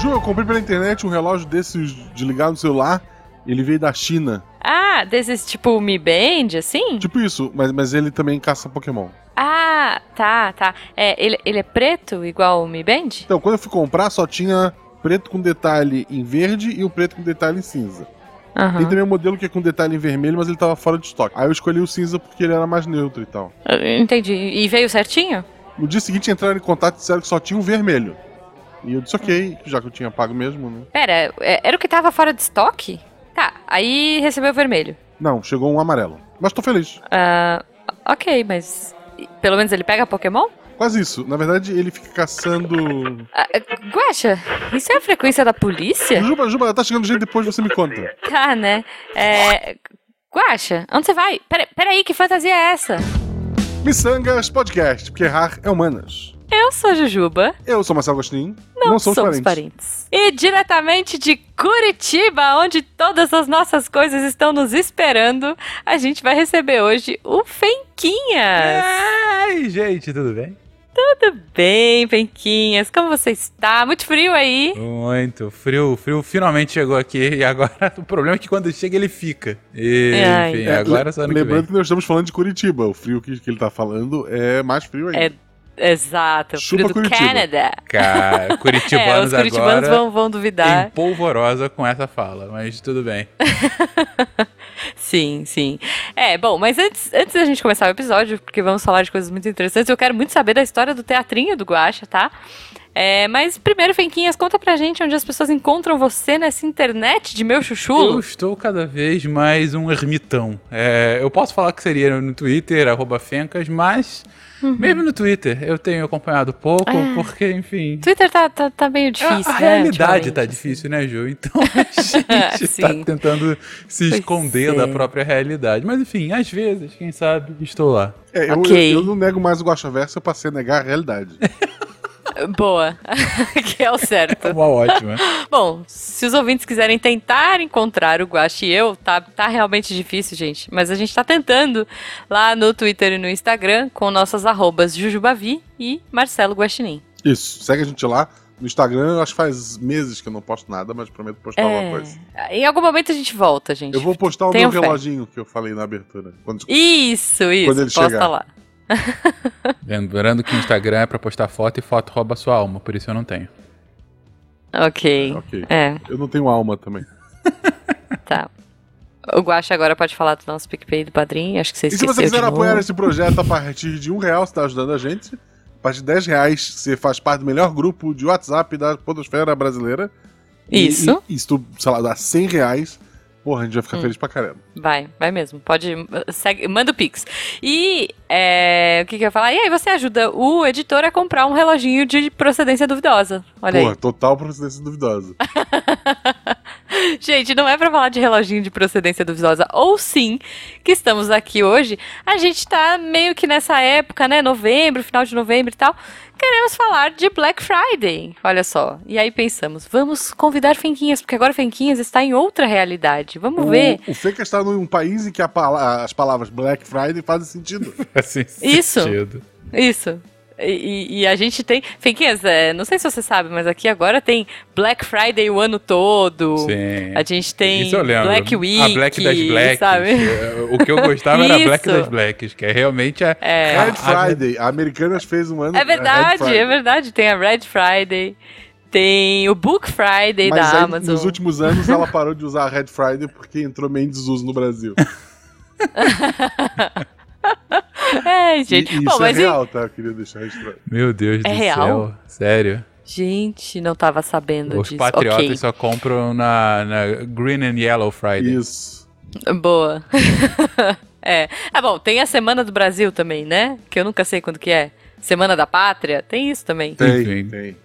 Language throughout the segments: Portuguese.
Ju, eu comprei pela internet um relógio desses de ligar no celular. Ele veio da China. Ah, desses tipo Mi Band, assim? Tipo isso, mas, mas ele também caça Pokémon. Ah, tá, tá. É, ele, ele é preto, igual o Mi Band? Então, quando eu fui comprar, só tinha preto com detalhe em verde e o preto com detalhe em cinza. Aham. Tem também um modelo que é com detalhe em vermelho, mas ele tava fora de estoque. Aí eu escolhi o cinza porque ele era mais neutro e tal. Eu Entendi. E veio certinho? No dia seguinte entraram em contato e disseram que só tinha um vermelho. E eu disse ok, já que eu tinha pago mesmo, né? Pera, é- era o que tava fora de estoque? Tá, aí recebeu o vermelho. Não, chegou um amarelo. Mas tô feliz. Ah, ok, mas pelo menos ele pega Pokémon? Quase isso. Na verdade, ele fica caçando. Ah, Guaxa, isso é a frequência da polícia? Juba, Juba, tá chegando gente depois, você me conta. Tá, né? É. Guaxa, onde você vai? Pera, peraí, que fantasia é essa? Missangas Podcast, porque errar é humanas. Eu sou Jujuba. Eu sou Marcelo Agostinho. Não, somos, somos parentes. E diretamente de Curitiba, onde todas as nossas coisas estão nos esperando, a gente vai receber hoje o Fenquinhas. Ai, gente, tudo bem? Tudo bem, Fenquinhas? Como você está? Muito frio aí? Muito. Frio, o frio finalmente chegou aqui e agora o problema é que quando chega ele fica. E, enfim, É, agora só que Lembrando vem. que nós estamos falando de Curitiba. O frio que, que ele tá falando é mais frio ainda. É, exato, Chupa frio do Curitiba. Canadá. Cara, É, curitibanos os curitibanos agora vão, vão duvidar. em polvorosa com essa fala, mas tudo bem. Sim, sim. É, bom, mas antes, antes da gente começar o episódio, porque vamos falar de coisas muito interessantes, eu quero muito saber da história do teatrinho do Guaxa, tá? É, mas primeiro, Fenquinhas, conta pra gente onde as pessoas encontram você nessa internet de meu Eu chuchulo. estou cada vez mais um ermitão. É, eu posso falar que seria no Twitter, arroba Fencas, mas mesmo no Twitter eu tenho acompanhado pouco, Uhum. É. porque, enfim. Twitter tá, tá, tá meio A, difícil, a né, realidade tá assim. difícil, né, Ju? Então a gente tá tentando se Pois esconder é. da própria realidade. Mas enfim, às vezes, quem sabe, estou lá. É, eu, Ok. eu, eu não nego mais o Guaxa Verso, eu passei a negar a realidade. Boa, que é o certo. Uma ótima. Bom, se os ouvintes quiserem tentar encontrar o Guache e eu, tá, tá realmente difícil, gente. Mas a gente tá tentando lá no Twitter e no Instagram com nossas arrobas Jujubavi e Marcelo Guaxinim. Isso, segue a gente lá. No Instagram, eu acho que faz meses que eu não posto nada, mas prometo postar alguma coisa. É, em algum momento a gente volta, gente. Eu vou postar o Tenham meu fé. reloginho que eu falei na abertura. Quando... Isso, isso. Quando ele posta chegar. lá. Lembrando que o Instagram é pra postar foto e foto rouba sua alma, por isso eu não tenho. Ok. Ok. É, Eu não tenho alma também. tá. O Guache agora pode falar do nosso PicPay do padrinho. Acho que você E se você quiser apoiar esse projeto a partir de um real, você está ajudando a gente. A partir de 10 reais, você faz parte do melhor grupo de WhatsApp da podosfera brasileira. E- Isso. E, e se tu, sei lá, dá 100 reais, porra, a gente vai Hum. ficar feliz pra caramba. Vai, vai mesmo. Pode. Segue, manda o Pix. E é, o que, que eu ia falar? E aí você ajuda o editor a comprar um reloginho de procedência duvidosa. Olha porra, aí. total procedência duvidosa. Gente, não é pra falar de reloginho de procedência duvidosa, ou sim, que estamos aqui hoje. A gente tá meio que nessa época, né? Novembro, final de novembro e tal. Queremos falar de Black Friday. Olha só. E aí pensamos, vamos convidar Fenquinhas, porque agora Fenquinhas está em outra realidade. Vamos ver. O, o Feca está num país em que pala- as palavras Black Friday fazem sentido. Assim, Isso. sentido. Isso. E, e- a gente tem. É, não sei se você sabe, mas aqui agora tem Black Friday o ano todo. Sim. A gente tem Isso eu lembro. Black Week. A Black das Blacks. sabe? É, O que eu gostava era a Black das Blacks, que é realmente a. É. Red Friday. A Americanas fez um ano. É verdade, Friday. é verdade. Tem a Red Friday, tem o Book Friday Mas da aí, Amazon. nos últimos anos ela parou de usar a Red Friday porque entrou meio em desuso no Brasil. É, E, gente. e Bom, isso é mas e- real, tá? Eu queria deixar registrado. Meu Deus É do real? céu. Sério. Gente, não tava sabendo Os disso. patriotas Ok, só compram na, na Green and Yellow Friday. Isso. boa. é. Ah, bom, tem a Semana do Brasil também, né? Que eu nunca sei quando que é. Semana da Pátria, tem isso também. Tem, Enfim. tem.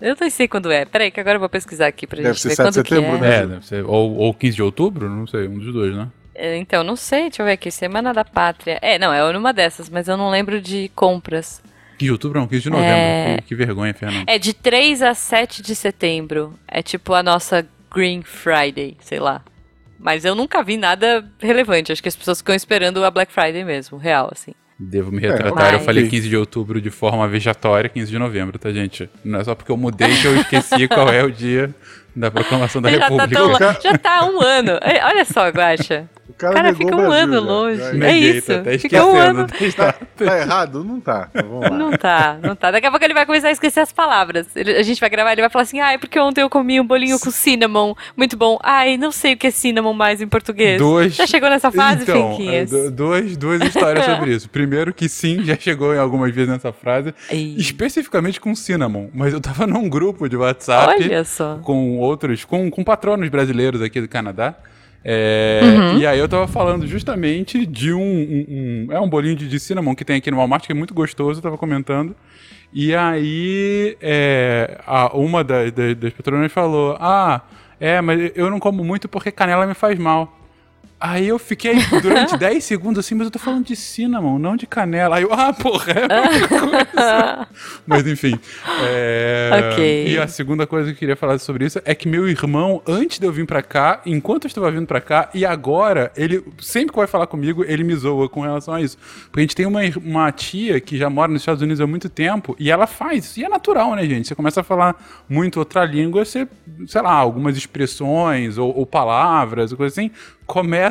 Eu não sei quando é. Peraí, que agora eu vou pesquisar aqui pra Deve gente ser ver 7 de quando que setembro, é. né? É, deve ser, ou, ou 15 de outubro, não sei, um dos dois, né? É, Então, não sei, deixa eu ver aqui. Semana da Pátria. É, não, é numa dessas, mas eu não lembro de compras. 15 de outubro não, 15 de novembro. É. Que, que vergonha, Fernando. É de 3 a 7 de setembro. É tipo a nossa Green Friday, sei lá. Mas eu nunca vi nada relevante. Acho que as pessoas ficam esperando a Black Friday mesmo, real, assim. Devo me retratar, Ai. eu falei 15 de outubro de forma vejatória, 15 de novembro, tá, gente? Não é só porque eu mudei que eu esqueci qual é o dia da proclamação da já tá, República. tão lo- já tá há um ano. É, Olha só, Guaxa. O cara, Cara, fica um Brasil ano já. longe. Já- É Neguei, isso, Tá fica um ano. tá- Tá errado? Não tá. Então, vamos lá. Não tá, não tá. Daqui a pouco ele vai começar a esquecer as palavras. Ele- a gente vai gravar, ele vai falar assim: ai, porque ontem eu comi um bolinho com cinnamon. Muito bom. Ai, não sei o que é cinnamon mais em português. Dois. Já chegou nessa fase, então, é, duas, duas histórias sobre isso. Primeiro que sim, já chegou em algumas vezes nessa frase, Ei, especificamente com cinnamon, mas eu tava num grupo de WhatsApp Olha só. com outros, com, com patronos brasileiros aqui do Canadá. É, Uhum. E aí eu tava falando justamente de um, um- um- É um bolinho de, de cinnamon que tem aqui no Walmart, que é muito gostoso, eu tava comentando. E aí é, a- uma da- da- das patronas falou: Ah, é, mas eu não como muito porque canela me faz mal. Aí eu fiquei durante 10 segundos assim, mas eu tô falando de cinnamon, não de canela. Aí eu, ah, porra, é a mesma coisa. Mas enfim. é, Ok. E a segunda coisa que eu queria falar sobre isso é que meu irmão, antes de eu vir pra cá, enquanto eu estava vindo pra cá, e agora, ele sempre que vai falar comigo, ele me zoa com relação a isso. Porque a gente tem uma, uma tia que já mora nos Estados Unidos há muito tempo, e ela faz isso. E é natural, né, gente? Você começa a falar muito outra língua, você, sei lá, algumas expressões ou, ou palavras, ou coisa assim,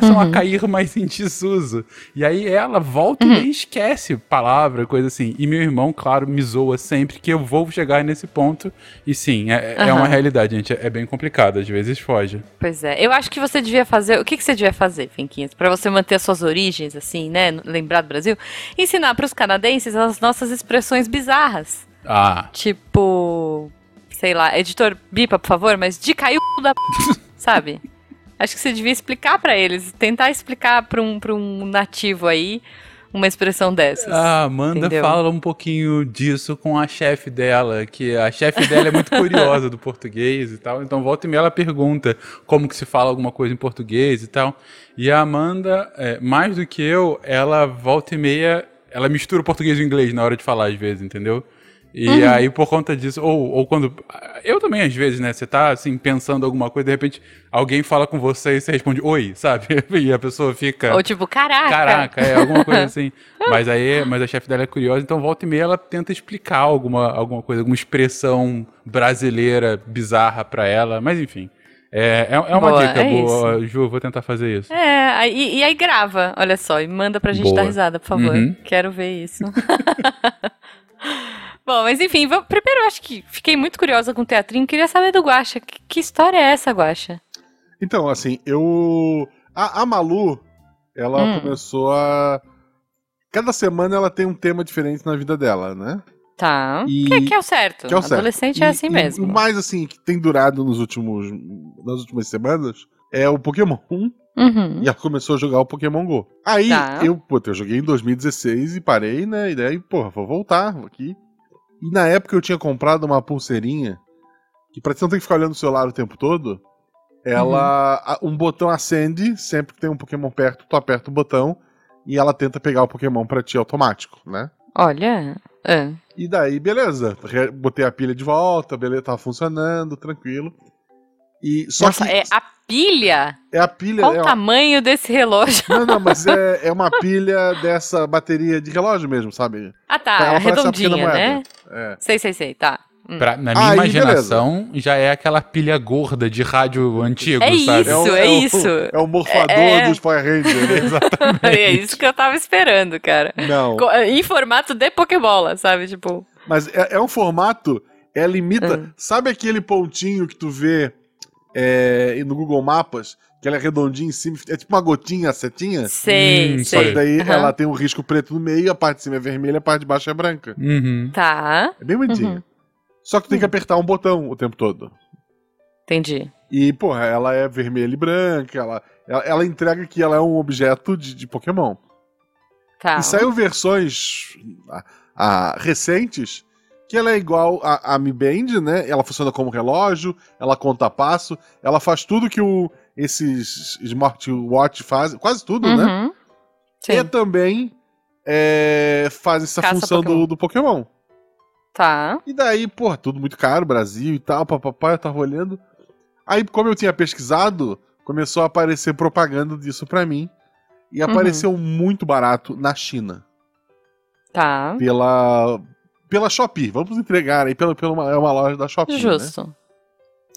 começam a cair mais em desuso. E aí ela volta e nem esquece palavra, coisa assim. E meu irmão, claro, me zoa sempre que eu vou chegar nesse ponto. E sim, é, é uma realidade, gente. É bem complicado, às vezes foge. Pois é. Eu acho que você devia fazer. O que, que você devia fazer, Finquinhas? Pra você manter as suas origens, assim, né? Lembrar do Brasil? Ensinar pros canadenses as nossas expressões bizarras. Ah, Tipo. Sei lá, editor bipa, por favor, mas de caiu da. p***, sabe? Acho que você devia explicar pra eles, tentar explicar pra um, pra um nativo aí uma expressão dessas. a Amanda Entendeu? fala um pouquinho disso com a chefe dela, que a chefe dela é muito curiosa do português e tal. Então, volta e meia ela pergunta como que se fala alguma coisa em português e tal. E a Amanda, é, mais do que eu, ela volta e meia, ela mistura o português e o inglês na hora de falar, às vezes, entendeu? E Uhum. aí, por conta disso, ou, ou quando. Eu também, às vezes, né? Você tá assim, pensando alguma coisa, de repente alguém fala com você e você responde oi, sabe? E a pessoa fica. Ou tipo, caraca. Caraca, é alguma coisa assim. Mas aí, mas a chefe dela é curiosa, então volta e meia ela tenta explicar alguma, alguma coisa, alguma expressão brasileira bizarra pra ela. Mas enfim, é, é, é uma Boa, dica é boa, Ju, vou tentar fazer isso. É, aí- e, aí grava, olha só, e manda pra gente Boa. dar risada, por favor. Uhum. Quero ver isso. Bom, mas enfim, primeiro eu acho que fiquei muito curiosa com o teatrinho, queria saber do Guaxa. Que, que história é essa, Guaxa? Então, assim, eu. A, a Malu, ela Hum. começou a. Cada semana ela tem um tema diferente na vida dela, né? Tá. E- Que, que é o certo. Que é o certo. Adolescente E- é assim e mesmo. O mais, assim, que tem durado nos últimos, nas últimas semanas é o Pokémon. Uhum. E ela começou a jogar o Pokémon GO. Aí, Tá. eu, pô, eu joguei em 2016 e parei, né? E daí, porra, vou voltar aqui. E na época eu tinha comprado uma pulseirinha que pra você não ter que ficar olhando o celular o tempo todo, ela. a- Um botão acende, sempre que tem um Pokémon perto, tu aperta o botão e ela tenta pegar o Pokémon pra ti automático, né? Olha. é. E daí, beleza. Botei a pilha de volta, beleza, tava funcionando, tranquilo. E só Nossa, que é a pilha? é a pilha. Qual é o uma- tamanho desse relógio? Não, não, mas é, é uma pilha dessa bateria de relógio mesmo, sabe? Ah, tá. Ela redondinha, né? É. Sei, sei, sei. Tá. Hum. Pra- na minha Aí, imaginação, já é aquela pilha gorda de rádio antigo, É sabe? Isso, o- é o- isso. É o morfador É- dos Power Rangers. né? Exatamente. É isso que eu tava esperando, cara. Não. Co- Em formato de Pokébola, sabe? Tipo. Mas é, é um formato, ela imita. Hum. Sabe aquele pontinho que tu vê é, no Google Mapas? Que ela é redondinha em cima, é tipo uma gotinha, setinha? Sei, Hum, Só que daí Aham. ela tem um risco preto no meio, a parte de cima é vermelha, a parte de baixo é branca. Uhum. Tá. É bem bonitinho. Uhum. Só que tu tem que apertar um botão o tempo todo. Entendi. E, porra, ela é vermelha e branca, ela, ela, ela entrega que ela é um objeto de, de Pokémon. Tá. E saiu versões ah, ah, recentes que ela é igual a, a Mi Band, né? Ela funciona como relógio, ela conta passo, ela faz tudo que o, esses smartwatch fazem, quase tudo, né? Uhum. E Sim. também é, faz essa Caça função Pokémon. do, do Pokémon. Tá. E daí, porra, tudo muito caro, Brasil e tal, papapá, eu tava olhando. Aí, como eu tinha pesquisado, começou a aparecer propaganda disso pra mim. E Uhum. apareceu muito barato na China. Tá. pela pela Shopee. Vamos entregar aí pela, pela uma, é uma loja da Shopee, né? Justo.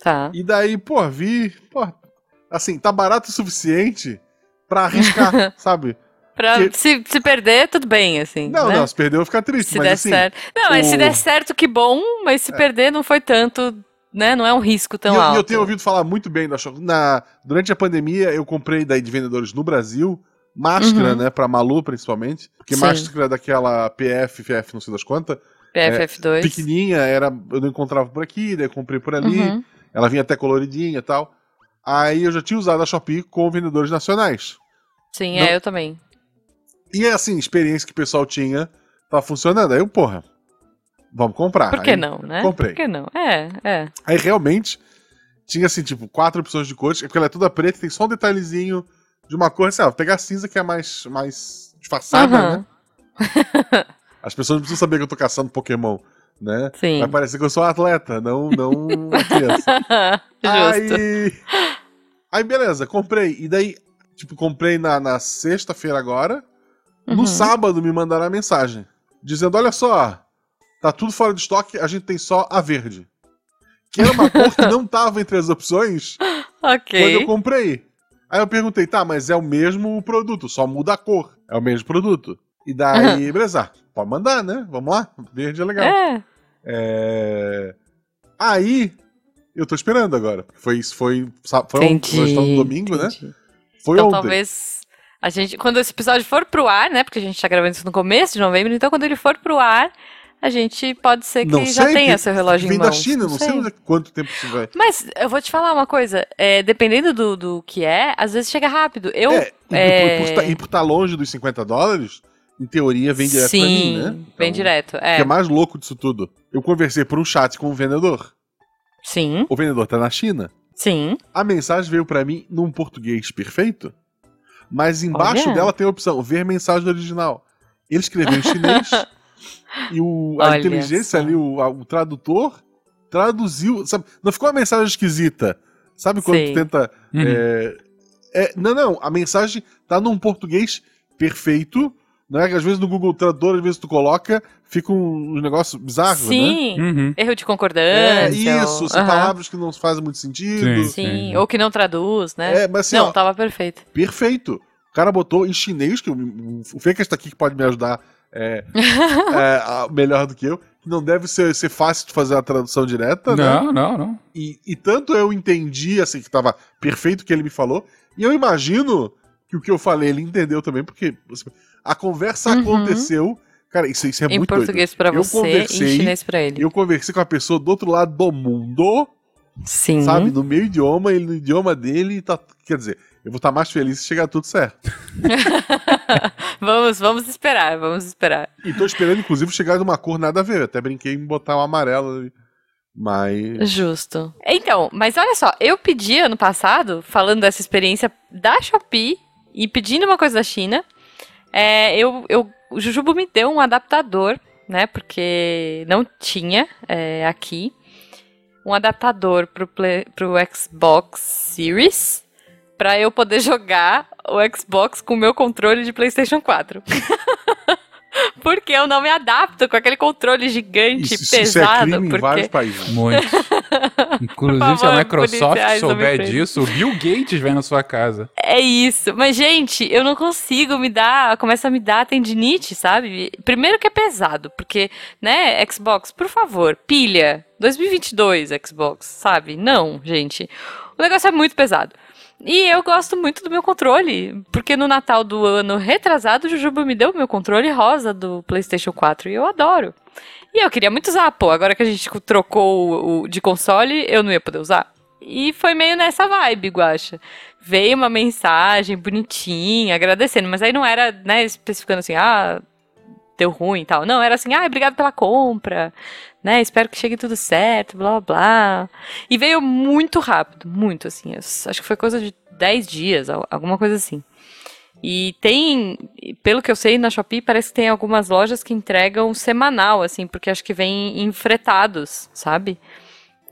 Tá. E daí, pô, vi, pô, assim, tá barato o suficiente pra arriscar, sabe? Pra Que- se, se perder, tudo bem, assim. Não, né? não, se perdeu eu vou ficar triste, Se mas der assim, certo. Não, mas se o- der certo, que bom, mas se perder, não foi tanto, né? Não é um risco tão e eu, e alto. eu tenho ouvido falar muito bem da Shopee. Na, durante a pandemia, eu comprei daí de vendedores no Brasil máscara, Uhum. né, pra Malu principalmente, porque Sim. máscara daquela PF, FF, não sei das quantas, PFF2. pequenininha, era, eu não encontrava por aqui, daí eu comprei por ali, Uhum. ela vinha até coloridinha e tal. Aí eu já tinha usado a Shopee com vendedores nacionais. Sim, Não- é, eu também. E assim, experiência que o pessoal tinha, tá funcionando. Aí eu, porra, vamos comprar. Por que Aí- não, né? comprei. Por que não? É, é. Aí realmente tinha assim, tipo, quatro opções de cores, porque ela é toda preta, tem só um detalhezinho de uma cor, assim, ó, vou pegar a cinza que é mais, mais disfarçada, Aham. né? As pessoas não precisam saber que eu tô caçando Pokémon, né? Sim. Vai parecer que eu sou um atleta, não, não uma criança. Justo. Aí, aí beleza, comprei. E daí, tipo, comprei na, na sexta-feira agora. No Uhum. sábado me mandaram a mensagem. Dizendo, olha só, tá tudo fora de estoque, a gente tem só a verde. Que era uma cor que não tava entre as opções quando Ok. eu comprei. Aí eu perguntei, tá, mas é o mesmo produto, só muda a cor. É o mesmo produto. E daí, beleza, ah, pode mandar, né? Vamos lá, verde é legal. É. É... Aí, eu tô esperando agora. Foi isso, foi. foi nós estamos no domingo, né? entendi. Foi Então ontem. talvez a gente, quando esse episódio for pro ar, né? Porque a gente tá gravando isso no começo de novembro, então quando ele for pro ar, a gente pode ser que Não já sei, tenha seu relógio em Vem mãos. da China, não sei, onde é- quanto tempo isso vai. Mas eu vou te falar uma coisa, é, dependendo do, do que é, às vezes chega rápido. Eu. é, é- tá- e por estar longe dos 50 dólares, em teoria vem direto Sim, pra mim, né? vem Então, direto. O que É. é mais louco disso tudo. Eu conversei por um chat com o vendedor. Sim, O vendedor tá na China. sim. A mensagem veio pra mim num português perfeito, mas embaixo Olha. dela tem a opção ver mensagem original. Ele escreveu em chinês e o, a Olha inteligência só. ali, o, a- o tradutor, traduziu. Sabe, não ficou uma mensagem esquisita. Sabe quando tu tenta. Uhum. é, é, não, não. A mensagem tá num português perfeito. Né? que Às vezes no Google Tradutor, às vezes tu coloca, fica um, um negócio bizarro, né? Sim. Uhum. Erro de É concordância. isso, ou- são Aham. palavras que não fazem muito sentido. Sim. Sim, ou que não traduz, né? É, mas assim, não, ó, tava perfeito. perfeito. O cara botou em chinês, que o, o está aqui que pode me ajudar é, é, melhor do que eu, que não deve ser, ser fácil de fazer a tradução direta, né? Não, não, não. E, e tanto eu entendi, assim, que tava perfeito o que ele me falou, e eu imagino que o que eu falei ele entendeu também, porque assim, a conversa Uhum. aconteceu. Cara, isso, isso é em muito português pra Eu você e em chinês pra ele. Eu conversei com a pessoa do outro lado do mundo, Sim. sabe? No meu idioma, ele no idioma dele, tá. Quer dizer, eu vou estar mais feliz se chegar tudo certo. vamos, vamos esperar, vamos esperar. E tô esperando, inclusive, chegar numa cor nada a ver. Eu até brinquei em botar um amarelo ali. Mas. Justo. Então, mas olha só, eu pedi ano passado, falando dessa experiência da Shopee e pedindo uma coisa da China, é, eu, eu, o Jujubo me deu um adaptador, né? Porque não tinha é, aqui um adaptador pro, play, pro Xbox Series pra eu poder jogar o Xbox com o meu controle de PlayStation 4. Porque eu não me adapto com aquele controle gigante, Isso, isso é pesado. crime em porque... vários países. Muito. Inclusive, Por se a favor, Microsoft souber disso, o Bill Gates vem na sua casa. É isso. Mas, gente, eu não consigo me dar. Começa a me dar tendinite, sabe? Primeiro que é pesado, porque, né, Xbox, por favor, pilha. 2022, Xbox, sabe? Não, gente. O negócio é muito pesado. E eu gosto muito do meu controle, porque no Natal do ano retrasado, o Jujuba me deu o meu controle rosa do PlayStation 4 e eu adoro. E eu queria muito usar, pô, agora que a gente trocou o, o de console, eu não ia poder usar. E foi meio nessa vibe, Guacha. Veio uma mensagem bonitinha, agradecendo, mas aí não era, né, especificando assim, ah, deu ruim e tal. Não, era assim, ah, obrigado pela compra, né, espero que chegue tudo certo, blá blá. E veio muito rápido, muito assim, acho que foi coisa de 10 dias, al- alguma coisa assim. E tem, pelo que eu sei, na Shopee parece que tem algumas lojas que entregam semanal, assim, porque acho que vem em fretados, sabe?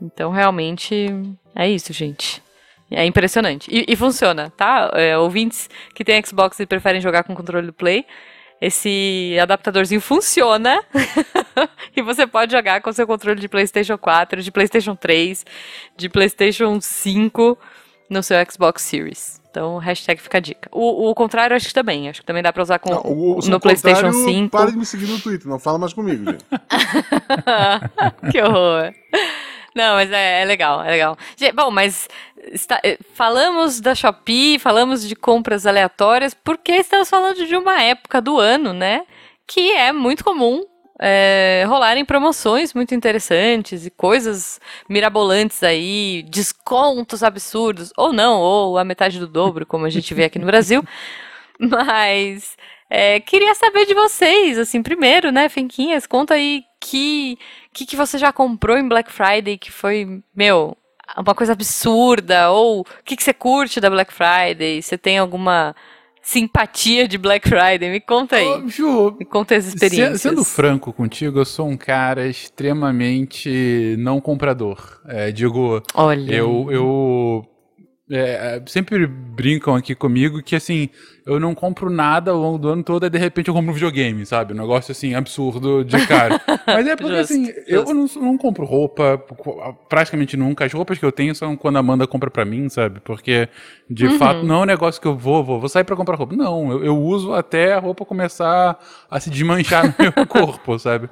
Então, realmente, é isso, gente. É impressionante. E, e funciona, tá? É, ouvintes que têm Xbox e preferem jogar com controle do Play, esse adaptadorzinho funciona e você pode jogar com seu controle de PlayStation 4, de PlayStation 3, de PlayStation 5 no seu Xbox Series. Então, hashtag fica a dica. O, o contrário, acho que também. Acho que também dá pra usar com, Não, o- no PlayStation contrário, 5. Para de me seguir no Twitter, não fala mais comigo, gente. que horror. Não, mas é, é legal, é legal. Gente, Bom, mas está- eh, falamos da Shopee, falamos de compras aleatórias, porque estamos falando de uma época do ano, né? Que é muito comum é, rolarem promoções muito interessantes e coisas mirabolantes aí, descontos absurdos, ou não, ou a metade do dobro, como a gente vê aqui no Brasil. Mas é, queria saber de vocês, assim, primeiro, né, Finquinhas, conta aí que que, que você já comprou em Black Friday que foi, meu, uma coisa absurda? Ou o que, que você curte da Black Friday? Você tem alguma simpatia de Black Friday? Me conta aí. Ju, Me conta as experiências. sendo franco contigo, eu sou um cara extremamente não comprador. É, digo, Olha. eu, eu é, sempre brincam aqui comigo que assim, eu não compro nada ao longo do ano todo e de repente eu compro um videogame, sabe? Um negócio assim, absurdo de cara. Mas é porque Justo, assim, eu justo. não, não compro roupa praticamente nunca. As roupas que eu tenho são quando a Amanda compra pra mim, sabe? Porque de Uhum. fato não é um negócio que eu vou, vou, vou sair pra comprar roupa. Não, eu, eu uso até a roupa começar a se desmanchar no meu corpo, sabe?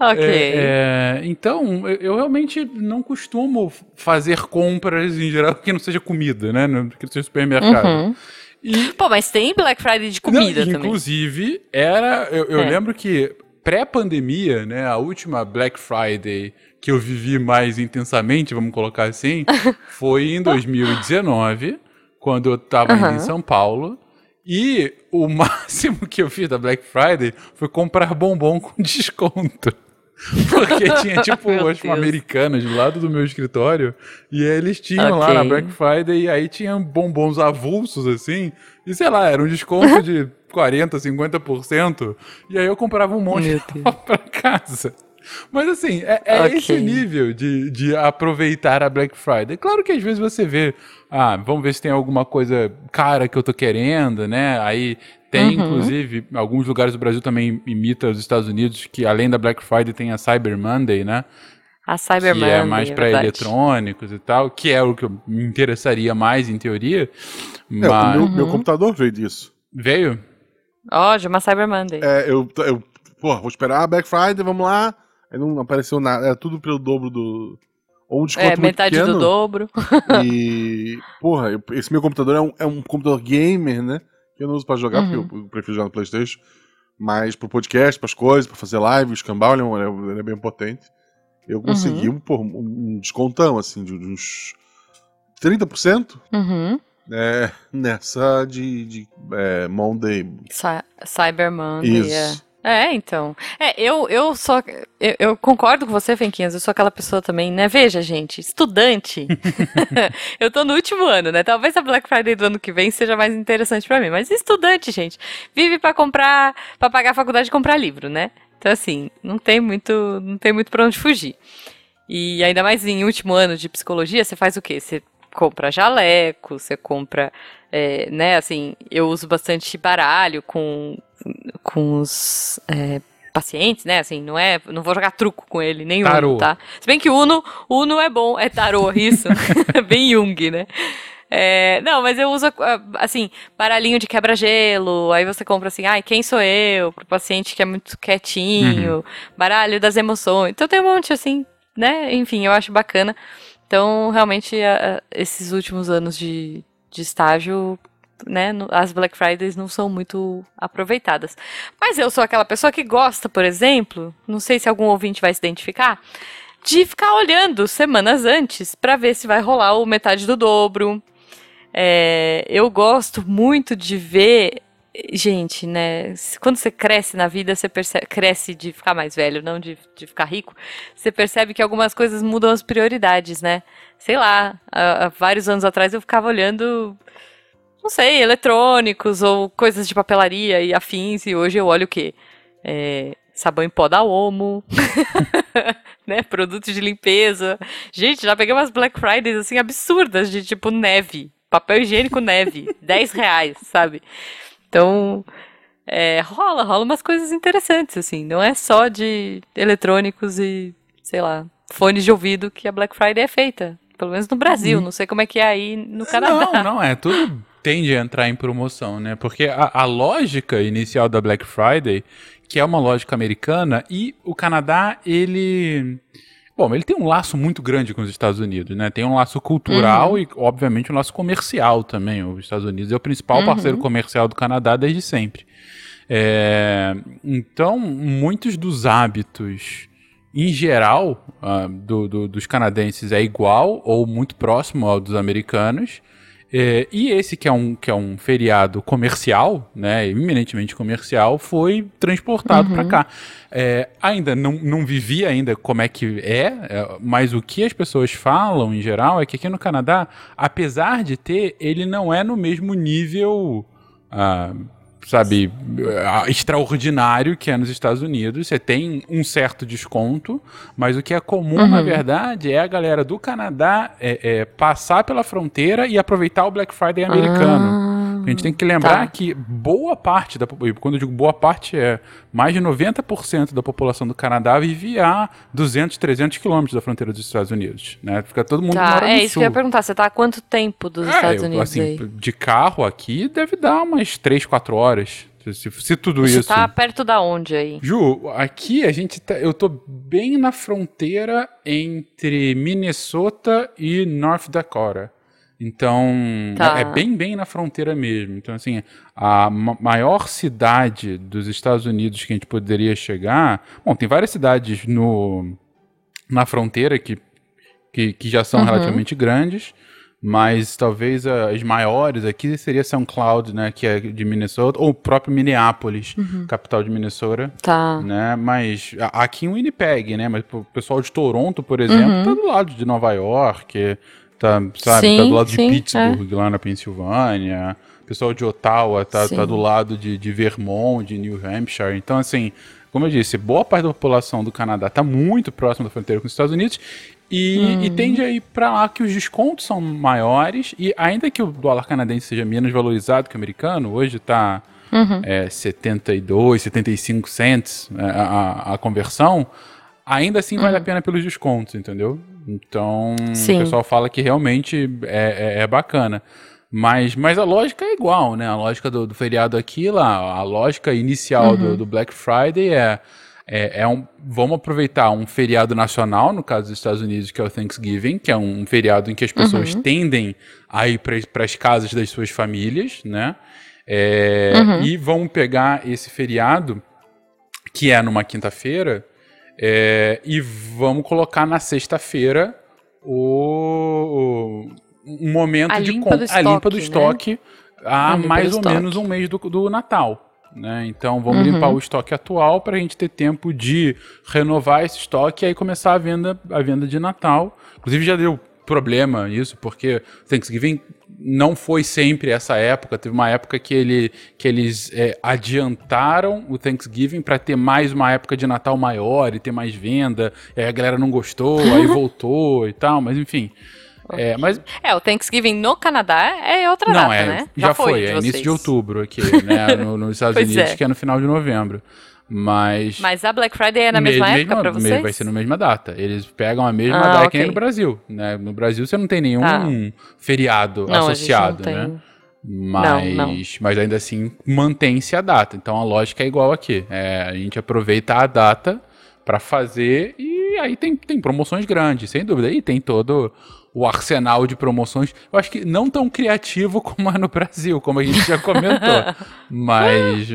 Ok. É, é, então, eu, realmente não costumo fazer compras em geral que não seja comida, né? Que não seja supermercado. Uhum. E, Pô, mas tem Black Friday de comida não, também. Inclusive, era. Eu, eu É. lembro que pré-pandemia, né? A última Black Friday que eu vivi mais intensamente, vamos colocar assim, foi em 2019, quando eu tava indo Aham. em São Paulo. E o máximo que eu fiz da Black Friday foi comprar bombom com desconto. Porque tinha, tipo, acho uma Deus. americana do lado do meu escritório. E eles tinham lá Ok. na Black Friday. E aí tinham bombons avulsos, assim. E sei lá, era um desconto de 40%, 50%. E aí eu comprava um monte pra casa. Mas assim, é, é Ok. esse nível de, de aproveitar a Black Friday. Claro que às vezes você vê, ah, vamos ver se tem alguma coisa cara que eu tô querendo, né? Aí tem, Uhum. inclusive, alguns lugares do Brasil também imita os Estados Unidos, que além da Black Friday tem a Cyber Monday, né? A Cyber que Monday, é mais pra verdade. eletrônicos e tal, que é o que eu me interessaria mais em teoria. É, Mas o meu, Uhum. meu computador veio disso. veio? Ó, de uma Cyber Monday. É, eu, eu pô, vou esperar a Black Friday, vamos lá. Aí não apareceu nada, era tudo pelo dobro do. Ou um desconto É, metade pequeno. do dobro. E, porra, eu- esse meu computador é um, é um computador gamer, né? Que eu não uso pra jogar, Uhum. porque eu, eu prefiro jogar no PlayStation. Mas pro podcast, pras coisas, pra fazer live, o escambau, ele é, um- ele é bem potente. Eu consegui um, porra, um, um descontão, assim, de, de uns 30% Uhum. é, nessa de, de é, Monday. Cy- Cyber Monday, é. Isso. É, então. É, eu, eu só. Eu, eu concordo com você, Fenquinhas. Eu sou aquela pessoa também, né? Veja, gente, estudante. eu tô no último ano, né? Talvez a Black Friday do ano que vem seja mais interessante pra mim. Mas estudante, gente, vive pra comprar. pra pagar a faculdade e comprar livro, né? Então, assim, não tem muito. Não tem muito pra onde fugir. E ainda mais em último ano de psicologia, você faz o quê? Você compra jaleco, você compra, é, né, assim, eu uso bastante baralho com, com os é, pacientes, né, assim, não é, não vou jogar truco com ele, nem Tarô. Uno, tá? Se bem que Uno, Uno é bom, é tarô, isso, bem Jung, né? É, não, mas eu uso, ah, assim, baralhinho de quebra-gelo, aí você compra assim, ai, quem sou eu? Pro paciente que é muito quietinho, baralho das emoções. Então tem um monte, assim, né? Enfim, eu acho bacana. Então, realmente, a- a- esses últimos anos de, de estágio, né, as Black Fridays não são muito aproveitadas. Mas eu sou aquela pessoa que gosta, por exemplo, não sei se algum ouvinte vai se identificar, de ficar olhando semanas antes para ver se vai rolar o metade do dobro. É, eu gosto muito de ver, gente, né? Quando você cresce na vida, você percebe, cresce de ficar mais velho, não de, de ficar rico. Você percebe que algumas coisas mudam as prioridades, né? Sei lá, há, há vários anos atrás eu ficava olhando, não sei, eletrônicos ou coisas de papelaria e afins, e hoje eu olho o quê? É, sabão em pó da Omo, né? Produtos de limpeza. Gente, já peguei umas Black Fridays assim absurdas de tipo neve. Papel higiênico neve. 10 reais, sabe? Então. é, rola, rola umas coisas interessantes, assim. Não é só de eletrônicos e, sei lá, fones de ouvido que a Black Friday é feita. Pelo menos no Brasil, Uhum. não sei como é que é aí no Canadá. Não, não, é tudo tende a entrar em promoção, né? Porque a, a lógica inicial da Black Friday, que é uma lógica americana, e o Canadá, ele. Bom, ele tem um laço muito grande com os Estados Unidos, né? Tem um laço cultural e, obviamente, um laço comercial também. Os Estados Unidos é o principal parceiro comercial do Canadá desde sempre. É, então, muitos dos hábitos, em geral, ah, do- do- dos canadenses é igual ou muito próximo ao dos americanos. É, e esse que é, um, que é um feriado comercial, né, eminentemente comercial, foi transportado para cá. É, ainda não, não vivi ainda como é que é, é, mas o que as pessoas falam em geral é que aqui no Canadá, apesar de ter, ele não é no mesmo nível ah, sabe, ah, extraordinário que é nos Estados Unidos. Você tem um certo desconto, mas o que é comum, na verdade, é a galera do Canadá é, é, passar pela fronteira e aproveitar o Black Friday americano. A gente tem que lembrar tá. que boa parte da população, quando eu digo boa parte, é mais de 90% da população do Canadá vive a 200, 300 quilômetros da fronteira dos Estados Unidos. Né? Fica todo mundo Tá, mora no é isso sul. que eu ia perguntar. Você tá há quanto tempo dos É, Estados Unidos assim, aí? de carro aqui deve dar umas 3, 4 horas. Se, se- se tudo Você isso. tá perto da onde aí? Ju, aqui a gente tá, eu tô bem na fronteira entre Minnesota e North Dakota. Então, Tá. é bem, bem na fronteira mesmo. Então, assim, a ma- maior cidade dos Estados Unidos que a gente poderia chegar. Bom, tem várias cidades no, na fronteira que, que, que já são Uhum. relativamente grandes. Mas talvez as maiores aqui seria São Cloud, né, que é de Minnesota, ou o próprio Minneapolis, Uhum. capital de Minnesota Tá. né? Mas aqui em Winnipeg, né? Mas o pessoal de Toronto, por exemplo, tá do lado de Nova York, tá, sabe? Sim, tá do lado sim, de Pittsburgh, lá na Pensilvânia. O pessoal de Ottawa tá, Sim. tá do lado de, de Vermont, de New Hampshire. Então, assim, como eu disse, boa parte da população do Canadá tá muito próxima da fronteira com os Estados Unidos. E, e tende a ir para lá que os descontos são maiores. E ainda que o dólar canadense seja menos valorizado que o americano, hoje tá é, 72, 75 cents é, a, a- a conversão, ainda assim vale a pena pelos descontos, entendeu? Então, Sim. o pessoal fala que realmente é, é- é bacana. Mas, mas a lógica é igual, né? A lógica do, do feriado aqui, lá, a lógica inicial do, do Black Friday é, é, é um, vamos aproveitar um feriado nacional, no caso dos Estados Unidos, que é o Thanksgiving, que é um feriado em que as pessoas tendem a ir para as casas das suas famílias, né? É, E vão pegar esse feriado, que é numa quinta-feira, é, e vamos colocar na sexta-feira o, um momento A de limpa com- do a limpa do estoque, né? estoque há A limpa mais ou estoque. menos um mês do, do Natal. Né? Então vamos Uhum. limpar o estoque atual para a gente ter tempo de renovar esse estoque e aí começar a venda, a venda de Natal. Inclusive já deu problema isso, porque Thanksgiving não foi sempre essa época. Teve uma época que, ele, que eles é, adiantaram o Thanksgiving para ter mais uma época de Natal maior e ter mais venda. E aí a galera não gostou, aí voltou e tal, mas enfim. É, mas É, o Thanksgiving no Canadá é outra não, data, é, né? já, foi, de é início de outubro aqui, né? no- nos Estados Unidos, é. que é no final de novembro. Mas. Mas a Black Friday é na mesma Mesma- época me- vocês? Vai ser na mesma data. Eles pegam a mesma Ah, data que ok. nem no Brasil. Né? No Brasil você não tem nenhum Tá. feriado Não, associado, né? tem. Mas, Não, não. mas ainda assim mantém-se a data. Então a lógica é igual aqui. É, a gente aproveita a data para fazer e aí tem, tem promoções grandes, sem dúvida. E tem todo o arsenal de promoções. Eu acho que não tão criativo como é no Brasil, como a gente já comentou. mas,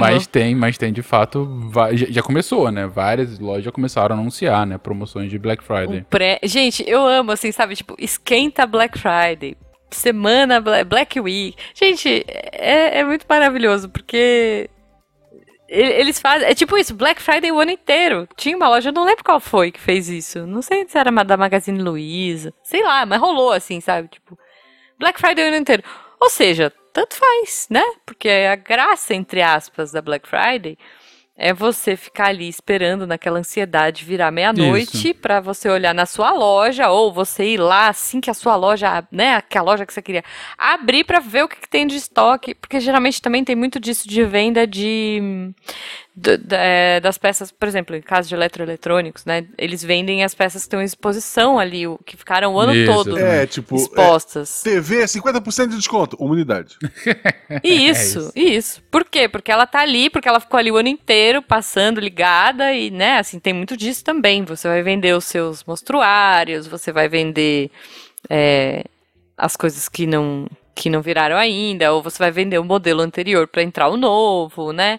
mas tem, mas tem de fato. Já, começou, né? Várias lojas já começaram a anunciar, né? Promoções de Black Friday. Pré... Gente, eu amo, assim, sabe? Tipo, esquenta Black Friday. Semana Bla- Black Week. Gente, é, é muito maravilhoso, porque eles fazem. É tipo isso, Black Friday o ano inteiro. Tinha uma loja, eu não lembro qual foi que fez isso. Não sei se era da Magazine Luiza. Sei lá, mas rolou assim, sabe? Tipo, Black Friday o ano inteiro. Ou seja, tanto faz, né? Porque a graça, entre aspas, da Black Friday é você ficar ali esperando naquela ansiedade virar meia-noite para você olhar na sua loja ou você ir lá assim que a sua loja, né, que a loja que você queria abrir para ver o que, que, tem de estoque, porque geralmente também tem muito disso de venda de das peças, por exemplo, em caso de eletroeletrônicos, né? Eles vendem as peças que estão em exposição ali, que ficaram o ano Isso, todo É, tipo, expostas. é, TV 50% de desconto, uma unidade. Isso, isso. isso. Por quê? Porque ela tá ali, porque ela ficou ali o ano inteiro passando ligada e, né, assim, tem muito disso também. Você vai vender os seus mostruários, você vai vender é, as coisas que não que não viraram ainda, ou você vai vender o modelo anterior para entrar o novo, né?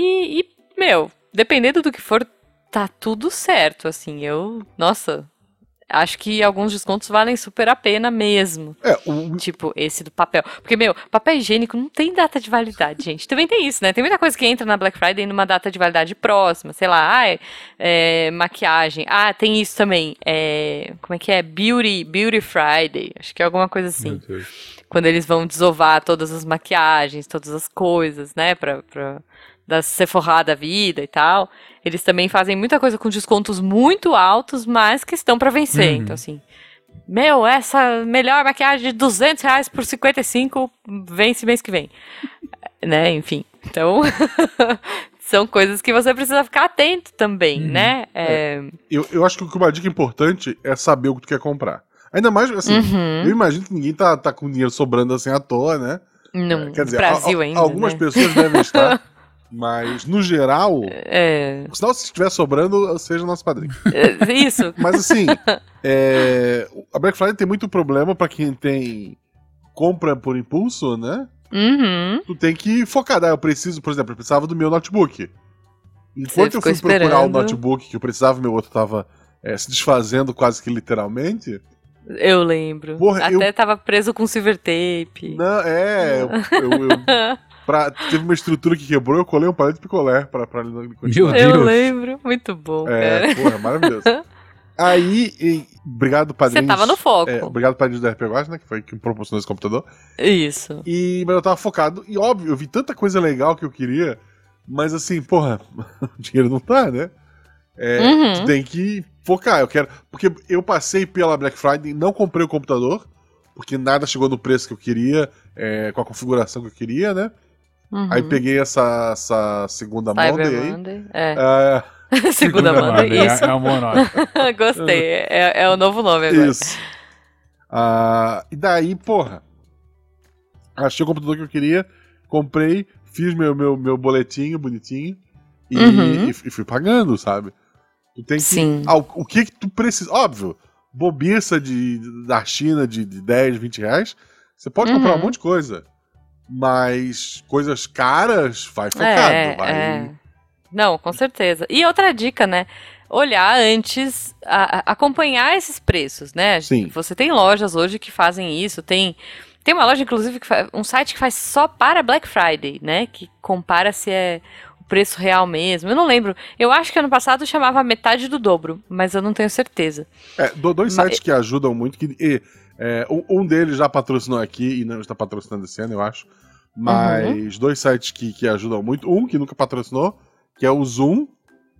E, e, meu, dependendo do que for, tá tudo certo, assim. Eu, nossa, acho que alguns descontos valem super a pena mesmo. É, o, Tipo, esse do papel. Porque, meu, papel higiênico não tem data de validade, gente. Também tem isso, né? Tem muita coisa que entra na Black Friday numa data de validade próxima. Sei lá, ah, é, é, maquiagem. Ah, tem isso também. É, como é que é? Beauty, Beauty Friday. Acho que é alguma coisa assim. Quando eles vão desovar todas as maquiagens, todas as coisas, né? Pra, pra da Sephora da vida e tal. Eles também fazem muita coisa com descontos muito altos, mas que estão para vencer. Uhum. Então, assim, meu, essa melhor maquiagem de 200 reais por 55 vence mês que vem. né, enfim. Então, são coisas que você precisa ficar atento também, né? É, eu, eu acho que uma dica importante é saber o que tu quer comprar. Ainda mais, assim, Uhum. eu imagino que ninguém tá, tá com dinheiro sobrando assim à toa, né? no Quer dizer, Brasil a- a- ainda, algumas né? pessoas devem estar, mas no geral, É, sinal se estiver sobrando, seja nosso padrinho. é, isso. Mas assim, é, a Black Friday tem muito problema pra quem tem compra por impulso, né? Uhum. Tu tem que focar. Ah, eu preciso, por exemplo, eu precisava do meu notebook. Enquanto eu fui procurar o esperando. notebook que eu precisava, meu outro tava é, se desfazendo quase que literalmente. Eu lembro. Porra, Até eu- tava preso com silver tape. Não, é, eu, eu- eu- pra- teve uma estrutura que quebrou, eu colei um palito de picolé pra, pra ele continuar. Meu Eu lembro. Muito bom, cara. É, porra, maravilhoso. Aí, e- obrigado, padrinho. Você tava no foco. É, obrigado, padrinho do RP Guacha, né? Que foi quem proporcionou esse computador. Isso. E, mas eu tava focado. E óbvio, eu vi tanta coisa legal que eu queria. Mas assim, porra, o dinheiro não tá, né? É, Uhum. Tu tem que focar. Eu quero. Porque eu passei pela Black Friday, não comprei o computador, porque nada chegou no preço que eu queria, é, com a configuração que eu queria, né? Uhum. Aí peguei essa, essa segunda Cyber Monday aí. Monday. É. É, Segunda Monday. Monday, Isso. É, é nome. Gostei. É, é o novo nome agora. Isso. Ah, e daí, porra. Achei o computador que eu queria, comprei, fiz meu, meu, meu boletinho bonitinho e, Uhum. e, e fui pagando, sabe? Tu tem que. Sim. Ah, o, o que que tu precisa? Óbvio, bobiça de, da China de, de 10, 20 reais, você pode comprar um Uhum. monte de coisa. Mas coisas caras, vai focado. É, vai... é. Não, com certeza. E outra dica, né? Olhar antes, a- a- acompanhar esses preços, né? Sim. Você tem lojas hoje que fazem isso, tem tem uma loja inclusive que fa- um site que faz só para Black Friday, né? Que compara se é o preço real mesmo. Eu não lembro. Eu acho que ano passado chamava metade do dobro, mas eu não tenho certeza. É, do- dois Mas- sites que ajudam muito, que é, um deles já patrocinou aqui e não está patrocinando esse ano, eu acho. Mas dois sites que, que ajudam muito. Um que nunca patrocinou, que é o Zoom.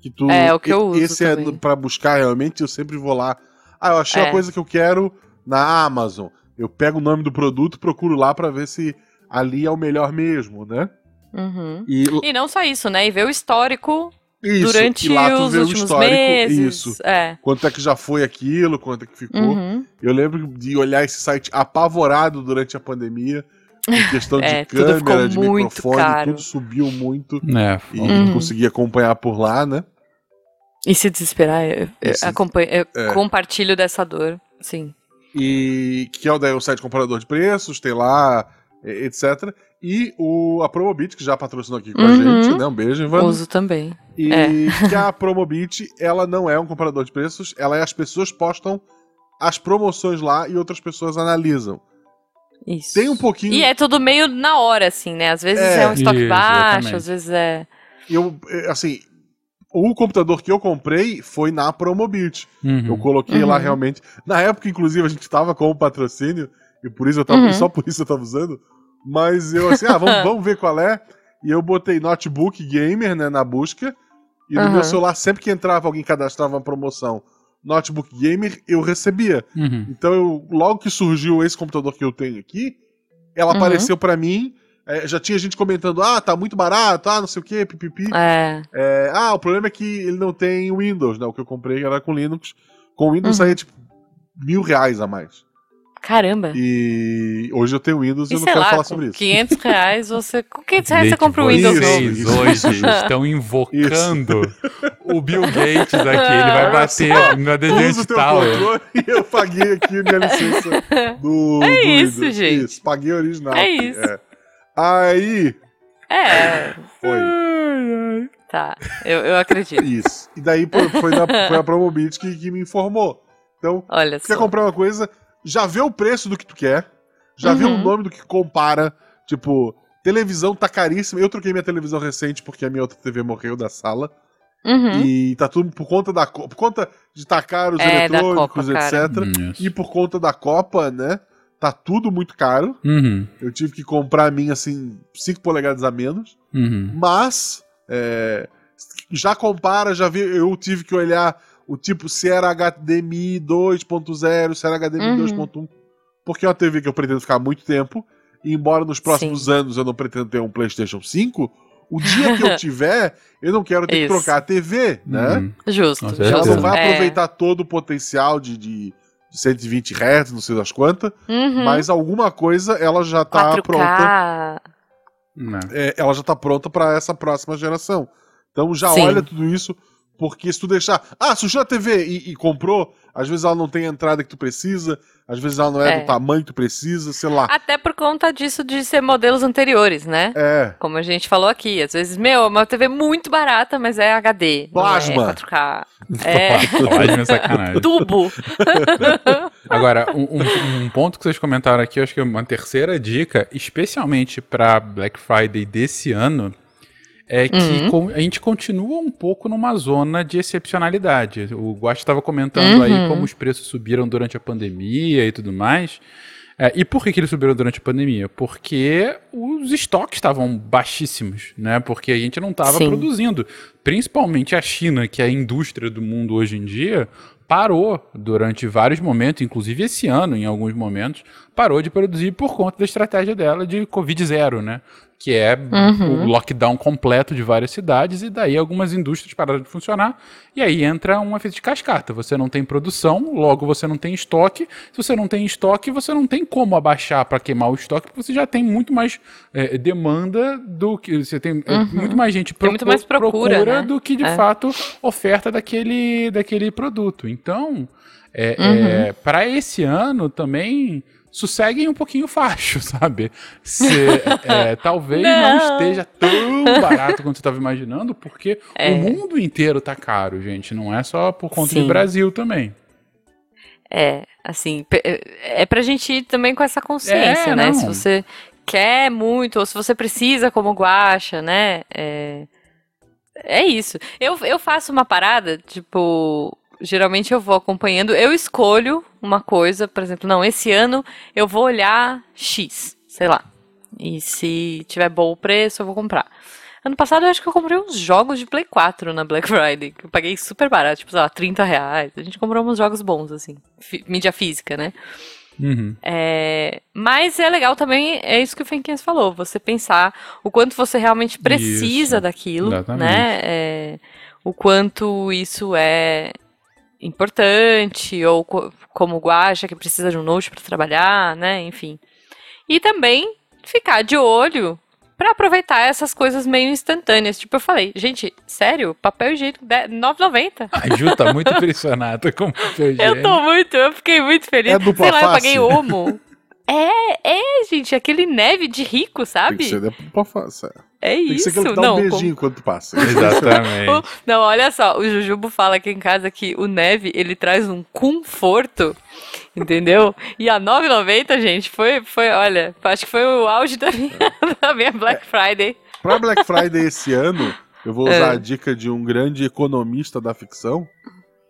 Que tu, É, o que eu uso Esse é também. pra buscar realmente, eu sempre vou lá. Ah, eu achei a É. coisa que eu quero na Amazon. Eu pego o nome do produto, procuro lá pra ver se ali é o melhor mesmo, né? Uhum. E E não só isso, né? E ver o histórico isso, durante e lá tu os vê o últimos histórico. meses. Isso. É. Quanto é que já foi aquilo, quanto é que ficou. Uhum. Eu lembro de olhar esse site apavorado durante a pandemia. Em questão de É, tudo ficou câmera, de microfone, caro. tudo subiu muito. É, E. Uhum. não consegui acompanhar por lá, né? E se desesperar, eu, eu se- acompanho- eu é. compartilho dessa dor. Sim. E que é o, daí o site comparador de preços, tem lá, etc. E o, a Promobit, que já patrocinou aqui com a Uhum. gente, né? Um beijo, Ivan. Uso também. E É. que a Promobit, ela não é um comparador de preços, ela é as pessoas postam as promoções lá e outras pessoas analisam. Isso. Tem um pouquinho. E é tudo meio na hora, assim, né? Às vezes É. é, um estoque Isso, baixo, exatamente. às vezes é. Eu, assim, o computador que eu comprei foi na Promobit. Uhum. Eu coloquei lá Uhum. realmente. Na época, inclusive, a gente tava com o patrocínio, e por isso eu tava, Uhum. só por isso eu tava usando. Mas eu assim, ah, vamos, vamos ver qual é. E eu botei notebook gamer, né, na busca. E no meu celular, sempre que entrava alguém cadastrava uma promoção notebook gamer, eu recebia. Uhum. Então, eu, logo que surgiu esse computador que eu tenho aqui, ela Uhum. apareceu pra mim. é, já tinha gente comentando, ah, tá muito barato, ah, não sei o que, pipipi. É. É, ah, o problema é que ele não tem Windows, né? O que eu comprei era com Linux. Com Windows Uhum. saía tipo mil reais a mais. Caramba. E hoje eu tenho Windows e, E eu não quero lá, falar sobre isso. 500 reais você. Com 500 reais você compra o Windows vocês novo. Isso, hoje isso. estão invocando o Bill Gates aqui. Ele vai bater na Desert Tower. e eu paguei aqui minha licença do, É do isso, Windows. gente. Isso, paguei original. É isso. Aí, É, foi. tá. Eu, eu acredito. Isso. E daí foi, na, foi a Promobit que, que me informou. Então, Olha quer só. comprar uma coisa, já vê o preço do que tu quer, já vê o Uhum. nome do que compara. Tipo, televisão tá caríssima. Eu troquei minha televisão recente porque a minha outra TV morreu da sala. Uhum. E tá tudo por conta da por conta de estar caro os É, eletrônicos, Copa, etc. Hum. E por conta da Copa, né? Tá tudo muito caro. Uhum, Eu tive que comprar a minha, assim, 5 polegadas a menos. uhum. Mas, é, já compara, já vi, eu tive que olhar o tipo se era HDMI 2.0, se era HDMI Uhum. 2.1, porque é uma TV que eu pretendo ficar há muito tempo, e embora nos próximos anos eu não pretendo ter um PlayStation 5, o dia que eu tiver, eu não quero ter que Isso. trocar a TV, né? Uhum. Justo. Justo. Ela não vai É. aproveitar todo o potencial de, de 120 Hz, não sei das quantas, Uhum. mas alguma coisa ela já tá 4K. pronta Não. é, ela já tá pronta pra essa próxima geração. Então já Sim. olha tudo isso, porque se tu deixar. Ah, surgiu a TV e, e comprou, às vezes ela não tem a entrada que tu precisa, às vezes ela não é, É. do tamanho que tu precisa, sei lá. Até por conta disso de ser modelos anteriores, né? É. Como a gente falou aqui, às vezes, meu, é uma TV muito barata, mas é HD. não Plasma. É 4K. É Pode, sacanagem. tubo. Agora, um, um- um ponto que vocês comentaram aqui, eu acho que é uma terceira dica, especialmente para Black Friday desse ano, é que Uhum. a gente continua um pouco numa zona de excepcionalidade. O Guache estava comentando aí Uhum. como os preços subiram durante a pandemia e tudo mais. É, e por que, que eles subiram durante a pandemia? Porque os estoques estavam baixíssimos, né? Porque a gente não estava produzindo. Principalmente a China, que é a indústria do mundo hoje em dia, parou durante vários momentos, inclusive esse ano, em alguns momentos, parou de produzir por conta da estratégia dela de Covid zero, né? Que é Uhum. o lockdown completo de várias cidades, e daí algumas indústrias pararam de funcionar, e aí entra um efeito de cascata. Você não tem produção, logo você não tem estoque. Se você não tem estoque, você não tem como abaixar para queimar o estoque, porque você já tem muito mais eh, demanda do que. Você tem eh, muito mais gente Tem muito mais procura, né? do que de É. fato oferta daquele, daquele produto. Então, é, Uhum. para esse ano também sosseguem um pouquinho o facho, sabe? Se, é, talvez não. Não. esteja tão barato quanto você estava imaginando, porque É. o mundo inteiro tá caro, gente. Não é só por conta Sim. do Brasil também. É, assim, pe- é pra gente ir também com essa consciência, É, né? não. Se você quer muito, ou se você precisa como guacha, né? É, é isso. Eu, eu faço uma parada, tipo, geralmente eu vou acompanhando, eu escolho uma coisa, por exemplo, não, esse ano eu vou olhar X, sei lá. E se tiver bom o preço, eu vou comprar. Ano passado eu acho que eu comprei uns jogos de Play 4 na Black Friday, que eu paguei super barato, tipo, sei lá, 30 reais. A gente comprou uns jogos bons, assim, mídia física, né? Uhum. É, mas é legal também, é isso que o Fenquinhas falou, você pensar o quanto você realmente precisa Isso, daquilo, exatamente. né? É, o quanto isso é importante, ou co- como o Guaxa, que precisa de um note para trabalhar, né? Enfim. E também ficar de olho para aproveitar essas coisas meio instantâneas. Tipo, eu falei, gente, sério, papel higiênico de- 9,90. A Ju tá muito impressionada com o papel Eu higiênico. tô muito, eu fiquei muito feliz. É dupla Sei lá, eu face? paguei Omo. É, é, gente, aquele neve de rico, Tem sabe? que ser pra faça. É Tem que ser isso. que dá Não, um com- beijinho quando tu passa. Exatamente. não, olha só, o Jujubo fala aqui em casa que o neve, ele traz um conforto, entendeu? E a 9,90, gente, foi, foi, olha, acho que foi o auge da minha, da minha Black Friday. Pra Black Friday esse ano, eu vou usar É. a dica de um grande economista da ficção,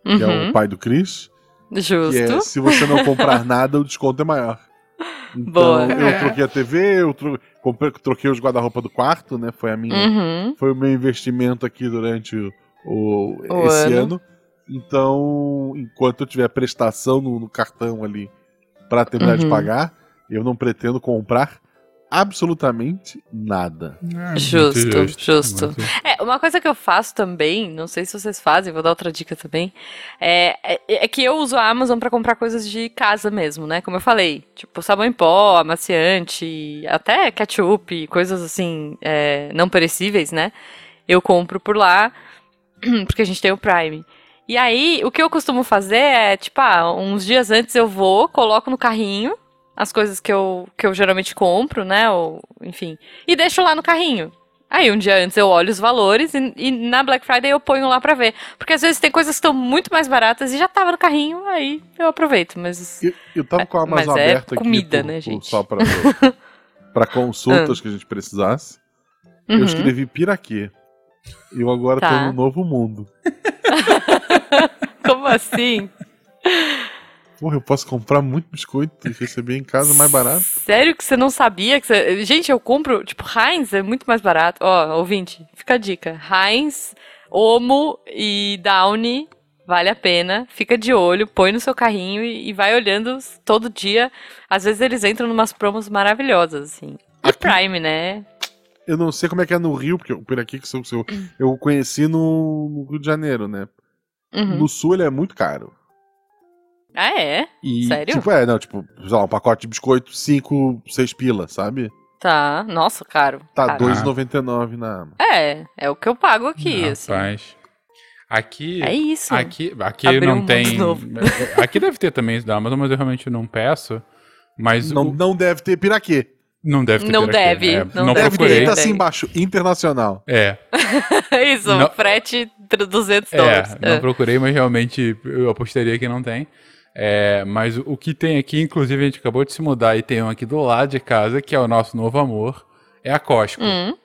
que é Uhum, o pai do Chris, que é justo. se você não comprar nada, o desconto é maior. Então, Boa. eu troquei a TV, eu tro... comprei, troquei os guarda-roupa do quarto, né? Foi a minha. Uhum. Foi o meu investimento aqui durante o, o- O esse ano. ano. Então, enquanto eu tiver prestação no, no cartão ali pra terminar de Uhum. pagar, eu não pretendo comprar absolutamente nada. É, Justo, justo. muito. É, uma coisa que eu faço também, não sei se vocês fazem, vou dar outra dica também, é, é, é que eu uso a Amazon pra comprar coisas de casa mesmo, né? Como eu falei, tipo sabão em pó, amaciante, até ketchup, coisas assim, é, não perecíveis, né? Eu compro por lá, porque a gente tem o Prime. E aí, o que eu costumo fazer é, tipo, ah, uns dias antes eu vou, coloco no carrinho as coisas que eu, que eu geralmente compro, né? Ou, enfim, e deixo lá no carrinho. Aí um dia antes eu olho os valores e, e na Black Friday eu ponho lá pra ver. Porque às vezes tem coisas que estão muito mais baratas e já tava no carrinho, aí eu aproveito. Mas Eu, eu tava com a Amazon é aberta comida, aqui por- né, por- gente? só pra, pra consultas que a gente precisasse. Eu Uhum. escrevi Piraquê. Eu agora tô Tá. no novo mundo. como assim? Porra, eu posso comprar muito biscoito e receber em casa mais barato. Sério que você não sabia? Que você... Gente, eu compro, tipo, Heinz é muito mais barato. Ó, ouvinte, fica a dica. Heinz, Omo e Downy, vale a pena. Fica de olho, põe no seu carrinho e, e vai olhando todo dia. Às vezes eles entram numas promos maravilhosas, assim. E Aqui- Prime, né? Eu não sei como é que é no Rio, porque o Piraquê que sou, eu, eu conheci no, no Rio de Janeiro, né? Uhum. No Sul ele é muito caro. Ah, é? E, Sério? Tipo, é, não, tipo, sei lá, um pacote de biscoito, 5, 6 pila, sabe? Tá. Nossa, caro. Tá caro. 2,99 na Amazon. É, é o que eu pago aqui, Não, assim. Rapaz. Aqui. É isso. Aqui, aqui Abriu um não mundo tem. novo. Aqui deve ter também isso da Amazon, mas eu realmente não peço. Mas Não, o- não deve ter piraquê. não deve ter Não deve, É, não não deve Deve procurei. ter, tá assim embaixo, internacional. É, isso, Não- frete 200 é, dólares. não procurei, mas realmente eu apostaria que não tem. É, mas o, que tem aqui, inclusive a gente acabou de se mudar e tem um aqui do lado de casa, que é o nosso novo amor, é a Costco. Hum,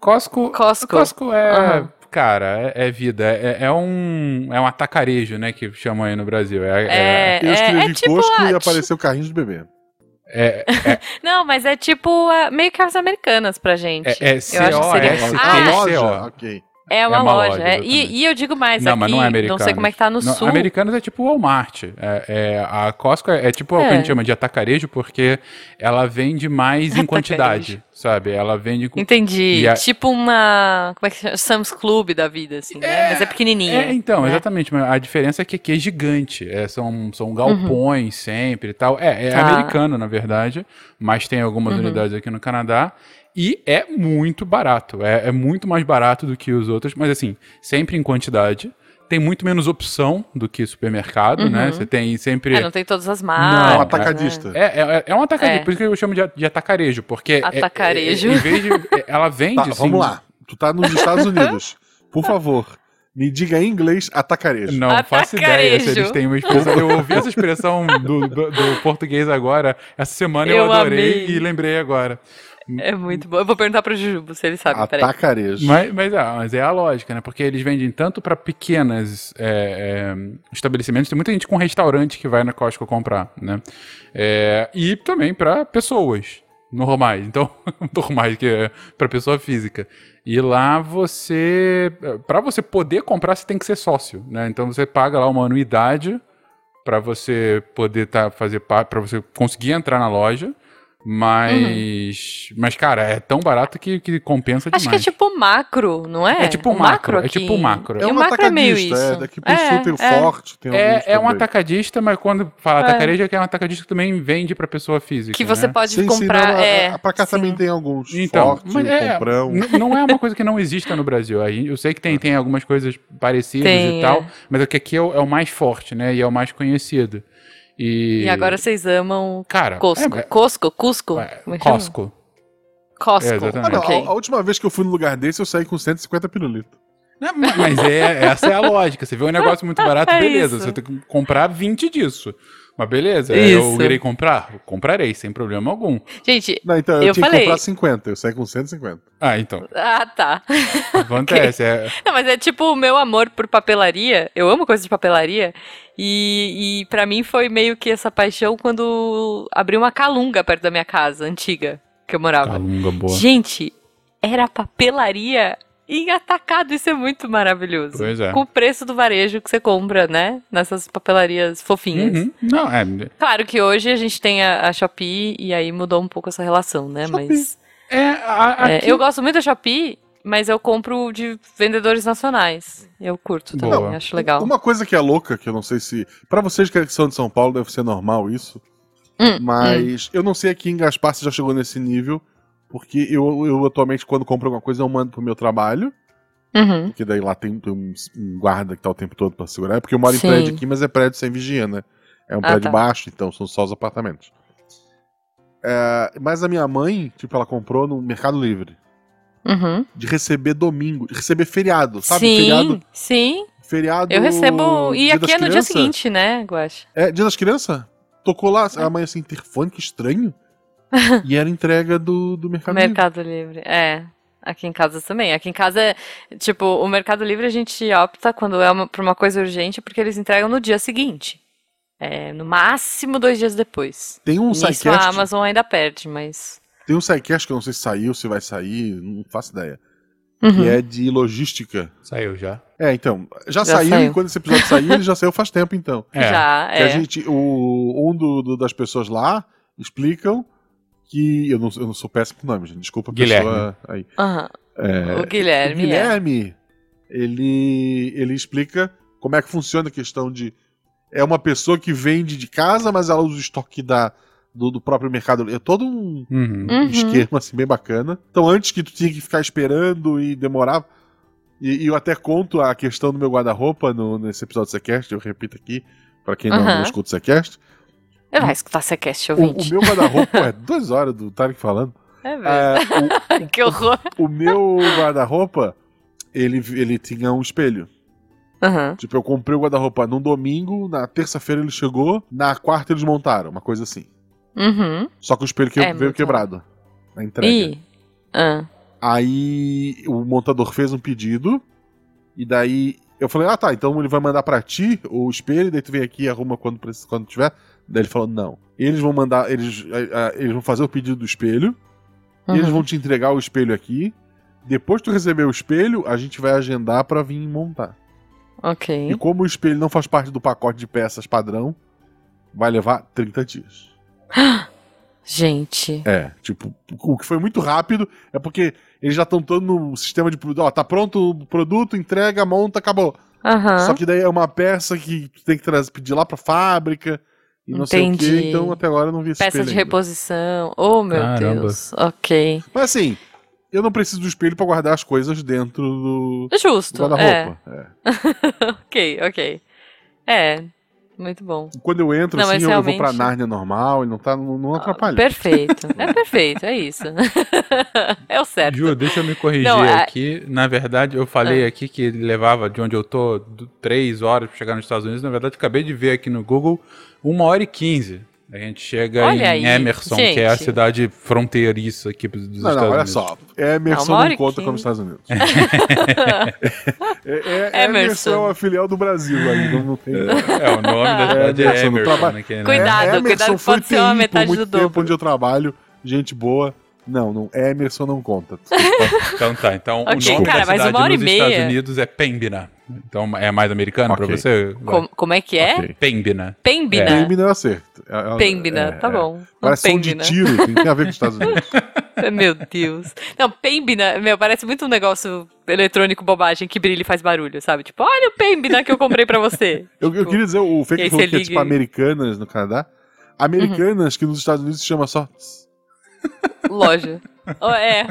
Costco, Costco. Costco é, Aham. cara, é, é vida. É, é um, é um atacarejo, né, que chamam aí no Brasil. É, É, Eu escrevi é tipo Costco a- e apareceu carrinho de bebê. é, Não, mas é tipo meio que as americanas pra gente. é, é Eu acho que seria- C-O-S-T-C-O. Ah, a loja? Ok. É uma, uma loja. loja, é. E, e eu digo mais, Não, aqui, mas não é americano. sei como é que tá no Não, sul. Americanos é tipo Walmart. É, é, a Costco é, é tipo o que a É. gente chama de atacarejo, porque ela vende mais em quantidade, sabe? Ela vende com. Entendi. A- Tipo uma. Como é que chama? Sam's Club da vida, assim, né? Mas é pequenininha. É, então, né? exatamente. Mas a diferença é que aqui é gigante. É, são, são galpões sempre e tal. É, é Uhum. Tá. americano, na verdade. Mas tem algumas Uhum. unidades aqui no Canadá. E é muito barato. É, é muito mais barato do que os outros. Mas assim, sempre em quantidade. Tem muito menos opção do que supermercado, né? Uhum. Você tem sempre. É, não tem todas as É marcas. um Não, atacadista. É, é, é um atacarejo, É. por isso que eu chamo de, de atacarejo, porque. é- Atacarejo. é- é- em vez de. Ela vende. Tá, assim, vamos lá. Tu tá nos Estados Unidos. Por favor, me diga em inglês atacarejo. Não faço ideia se eles Atacarejo. têm uma expressão. Eu ouvi essa expressão do, do- do português agora. Essa semana eu, Eu adorei amei. e lembrei agora. É muito bom. Eu vou perguntar pro Jujubo se ele sabe. Atacarejo. Mas, mas, é, mas é a lógica, né? Porque eles vendem tanto para pequenas é, é, estabelecimentos. Tem muita gente com restaurante que vai na Costco comprar, né? É, e também para pessoas normais. Então, normais que é para pessoa física. E lá você, para você poder comprar, você tem que ser sócio, né? Então você paga lá uma anuidade para você poder tá, fazer para você conseguir entrar na loja. Mas, mas cara, é tão barato que, que compensa Acho que é demais. tipo macro, não é? É tipo O macro, é aqui. tipo macro. É o um macro é meio atacadista, isso. é. Daqui pro É, sul tem o é. Forte, tem É, é um atacadista, mas quando fala É. atacarejo é que é um atacadista que também vende pra pessoa física. Que você né? pode Sim, sim, comprar. não, é, a, pra cá sim. também tem alguns. Então, Forte, mas é, Comprão. não é uma coisa que não exista no Brasil. Aí Eu sei que tem, tem algumas coisas parecidas Tem, e tal, é. mas é que aqui é o, é o mais forte, né? E é o mais conhecido. E, E agora vocês amam cara, Cusco. é- é- Cusco? Cusco? é? Costco. Costco. É, exatamente. Ah, não, ok. a, a última vez que eu fui num lugar desse, eu saí com 150 pirulitos. Ma- Mas é, essa é a lógica. Você vê um negócio muito barato, É beleza. isso. Você tem que comprar 20 disso. Mas beleza, Isso. eu irei comprar? Comprarei, sem problema algum. Gente, Não, então eu, Eu tinha falei. que comprar 50, eu saí com 150. Ah, então. ah, tá. Acontece. é, Não, mas é tipo o meu amor por papelaria. Eu amo coisas de papelaria. E, e para mim foi meio que essa paixão quando abri uma calunga perto da minha casa, antiga. que eu morava. Calunga boa. Gente, era papelaria em atacado. Isso é muito maravilhoso. Pois é. Com o preço do varejo que você compra, né? Nessas papelarias fofinhas. Uhum. Não, é. Claro que hoje a gente tem a, a Shopee e aí mudou um pouco essa relação, né? Shopee. Mas É, a- é, aqui- eu gosto muito da Shopee, mas eu compro de vendedores nacionais. Eu curto também, Boa. acho legal. Uma coisa que é louca, que eu não sei se. Pra vocês que são de São Paulo, deve ser normal isso. Hum, mas eu não sei aqui em Gaspar se já chegou nesse nível. Porque eu, eu atualmente, quando compro alguma coisa, eu mando pro meu trabalho. Uhum. Porque daí lá tem, tem um, um guarda que tá o tempo todo pra segurar. É porque eu moro Sim. em prédio aqui, mas é prédio sem vigia, né? É um Ah, prédio tá. baixo, então são só os apartamentos. É, mas a minha mãe, tipo, ela comprou no Mercado Livre. Uhum. De receber domingo, de receber feriado, sabe? sim, Feriado. sim. Feriado. Eu recebo. E Dia aqui é no dia Crianças. seguinte, né, Guache? É, Dia das Crianças? Tocou lá, a mãe assim, interfone, que estranho. e era entrega do, do Mercado, Livre. Mercado Livre. É. Aqui em casa também. Aqui em casa, é, tipo, o Mercado Livre a gente opta quando é uma, pra uma coisa urgente, porque eles entregam no dia seguinte. É, no máximo dois dias depois. Tem um Nisso a Amazon ainda perde, mas. tem um sidecast que eu não sei se saiu, se vai sair, não faço ideia. Uhum. Que é de logística. Saiu já. É, então, já, Já saiu, saiu. e quando esse episódio saiu, ele já saiu faz tempo, então. É. Já, Que a é. gente, o, um do, do- das pessoas lá explicam que. Eu não, eu não sou péssimo com nome, gente. Desculpa a Guilherme. pessoa aí. Aham. É, O Guilherme. o é. Guilherme, ele, ele explica como é que funciona a questão de. É uma pessoa que vende de casa, mas ela usa o estoque da, do, do próprio mercado. É todo um Uhum. Uhum. esquema assim, bem bacana. Então, antes que tu tinha que ficar esperando e demorava. E, e eu até conto a questão do meu guarda-roupa nesse episódio do Sequest, eu repito aqui, pra quem não, Aham. não escuta o Sequest. Ele vai escutar Sequest, O, o ouvinte. meu guarda-roupa é duas horas do Tarek falando. É mesmo. É, que horror. o, o meu guarda-roupa, ele, ele tinha um espelho. Aham. Tipo, eu comprei o guarda-roupa num domingo, na terça-feira ele chegou, na quarta eles montaram, uma coisa assim. Uhum. Só que o espelho que É, veio quebrado. Na entrega. Ih. Ah. Aí o montador fez um pedido, e daí eu falei, ah tá, então ele vai mandar pra ti o espelho, daí tu vem aqui e arruma quando, quando tiver. Daí ele falou, não. Eles vão mandar, eles, eles vão fazer o pedido do espelho, e eles Uhum. vão te entregar o espelho aqui. Depois que tu receber o espelho, a gente vai agendar pra vir montar. Ok. E como o espelho não faz parte do pacote de peças padrão, vai levar 30 dias. Gente. É, tipo, o que foi muito rápido é porque eles já estão todo no sistema de produto. Ó, tá pronto o produto, entrega, monta, acabou. Aham. Só que daí é uma peça que tu tem que trazer, pedir lá pra fábrica e não sei o Entendi. que. Então até agora eu não vi esse Peça espelho de ainda. reposição. Oh, meu Caramba. Deus. Ok. Mas assim, eu não preciso do espelho pra guardar as coisas dentro do, Justo. É. guarda-roupa. É. ok, ok. É. Muito bom. Quando eu entro, Não, assim, eu, eu vou pra realmente- Nárnia normal e não, tá, não, não atrapalha. Perfeito. É perfeito, é isso. é o certo. Ju, deixa eu me corrigir Não, é- aqui. Na verdade, eu falei aqui que levava de onde eu tô três horas pra chegar nos Estados Unidos. Na verdade, acabei de ver aqui no Google uma hora e quinze. A gente chega Olha em aí, Emerson, que é a gente. cidade fronteiriça aqui dos Não, Estados não, olha Unidos. só. Emerson Não, não conta como Estados Unidos. É, é, Emerson. Emerson é uma filial do Brasil aí, não, não tem. É, o nome da cidade é, Emerson, no Emerson. trabalho. né, que, né? Cuidado. É, cuidado, foi pode ser uma TI metade por muito do tempo dobro. onde eu trabalho, gente boa. Não, não, Emerson não conta. Então tá, então Ok, o nome cara, da mas cidade uma hora e nos meia. Estados Unidos é Pembina. Então é mais americano pra Ok. você? Com- como é que é? Ok. Pembina. Pembina. Pembina eu acerto. É- é- Pembina, é- tá é. bom. Parece som de Pembina. tiro, tem, tem a ver com os Estados Unidos. Meu Deus. Não, Pembina, meu, parece muito um negócio eletrônico bobagem que brilha e faz barulho, sabe? Tipo, olha o Pembina que eu comprei pra você. Eu, eu Tipo, queria dizer, o Fake falou que é liga tipo Americanas no Canadá. Americanas que nos Estados Unidos se chama só. Loja. Oh, é.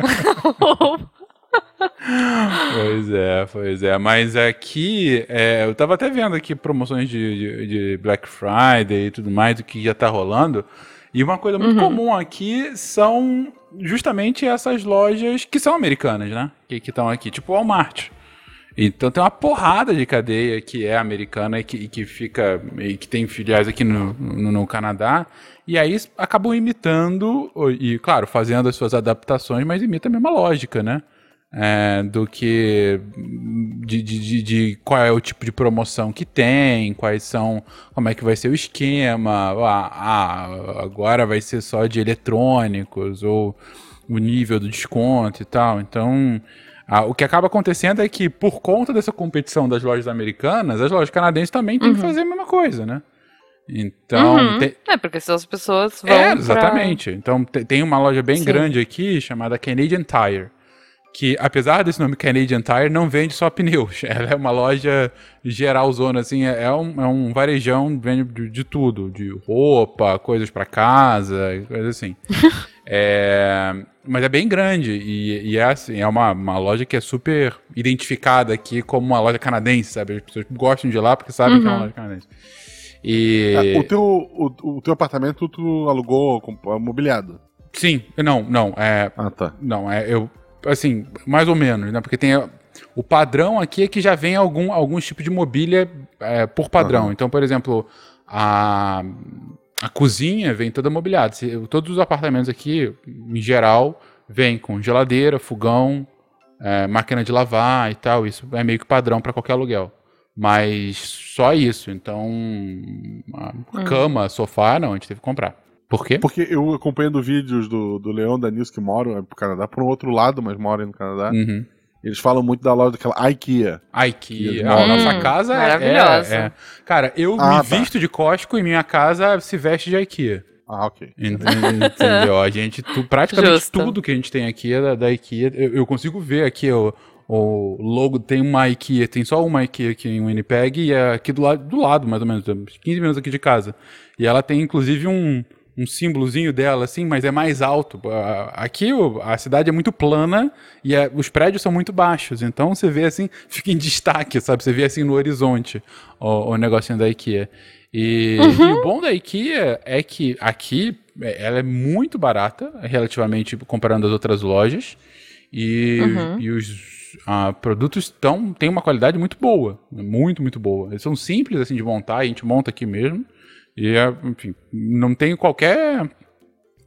Pois é, pois é. Mas aqui, é, eu tava até vendo aqui promoções de, de- de Black Friday e tudo mais, do que já tá rolando. E uma coisa muito comum aqui são justamente essas lojas que são americanas, né? Que estão aqui, tipo Walmart. Então tem uma porrada de cadeia que é americana e que, e que fica e que tem filiais aqui no, no, no Canadá. E aí acabam imitando, e claro, fazendo as suas adaptações, mas imita a mesma lógica, né? É, do que de, de, de- de qual é o tipo de promoção que tem, quais são, como é que vai ser o esquema, ah, ah, agora vai ser só de eletrônicos, ou o nível do desconto e tal. Então, ah, o que acaba acontecendo é que, por conta dessa competição das lojas americanas, as lojas canadenses também têm que fazer a mesma coisa, né? Então. Uhum. tem- É, porque senão as pessoas vão. é, pra- exatamente. Então te- tem uma loja bem Sim. grande aqui chamada Canadian Tire. Que, apesar desse nome Canadian Tire, não vende só pneus. Ela é uma loja geralzona, assim, é é um, é um varejão, vende de, de tudo, de roupa, coisas pra casa, coisas assim. É, mas é bem grande e, e é, assim, é uma, uma loja que é super identificada aqui como uma loja canadense, sabe? As pessoas gostam de ir lá porque sabem que é uma loja canadense. E... É, o, teu, o, o teu apartamento tu alugou com- mobiliado. Sim, não, não, é, Ah, tá. não, é, eu, assim, mais ou menos, né, porque tem, o padrão aqui é que já vem algum, algum tipo de mobília é, por padrão, Aham. então, por exemplo, a, a cozinha vem toda mobiliada, Se- todos os apartamentos aqui, em geral, vem com geladeira, fogão, é, máquina de lavar e tal, isso é meio que padrão para qualquer aluguel. Mas só isso, então, a cama, sofá, não, a gente teve que comprar. Por quê? Porque eu acompanhando vídeos do, do Leão da Nils que moram no Canadá, por um outro lado, mas moram no Canadá. Uhum. Eles falam muito da loja daquela IKEA. A IKEA. Hum, a nossa casa é- maravilhosa. é, é- Cara, eu Ah, me tá. visto de Costco e minha casa se veste de IKEA. Ah, ok. Ent- Entendeu? A gente, tu- praticamente Justo. tudo que a gente tem aqui é da, da IKEA. Eu, eu consigo ver aqui o, o logo, tem uma IKEA, tem só uma IKEA aqui em Winnipeg e é aqui do lado, do lado, mais ou menos, uns 15 minutos aqui de casa. E ela tem inclusive um, um símbolozinho dela, assim, mas é mais alto. Aqui a cidade é muito plana e é- os prédios são muito baixos. Então você vê assim, fica em destaque, sabe? Você vê assim no horizonte o, o negocinho da IKEA. E, e o bom da IKEA é que aqui é, ela é muito barata, relativamente comparando as outras lojas. E, e os ah, produtos tão, têm uma qualidade muito boa. Muito, muito boa. Eles são simples assim de montar, a gente monta aqui mesmo. E, é, enfim, não tem qualquer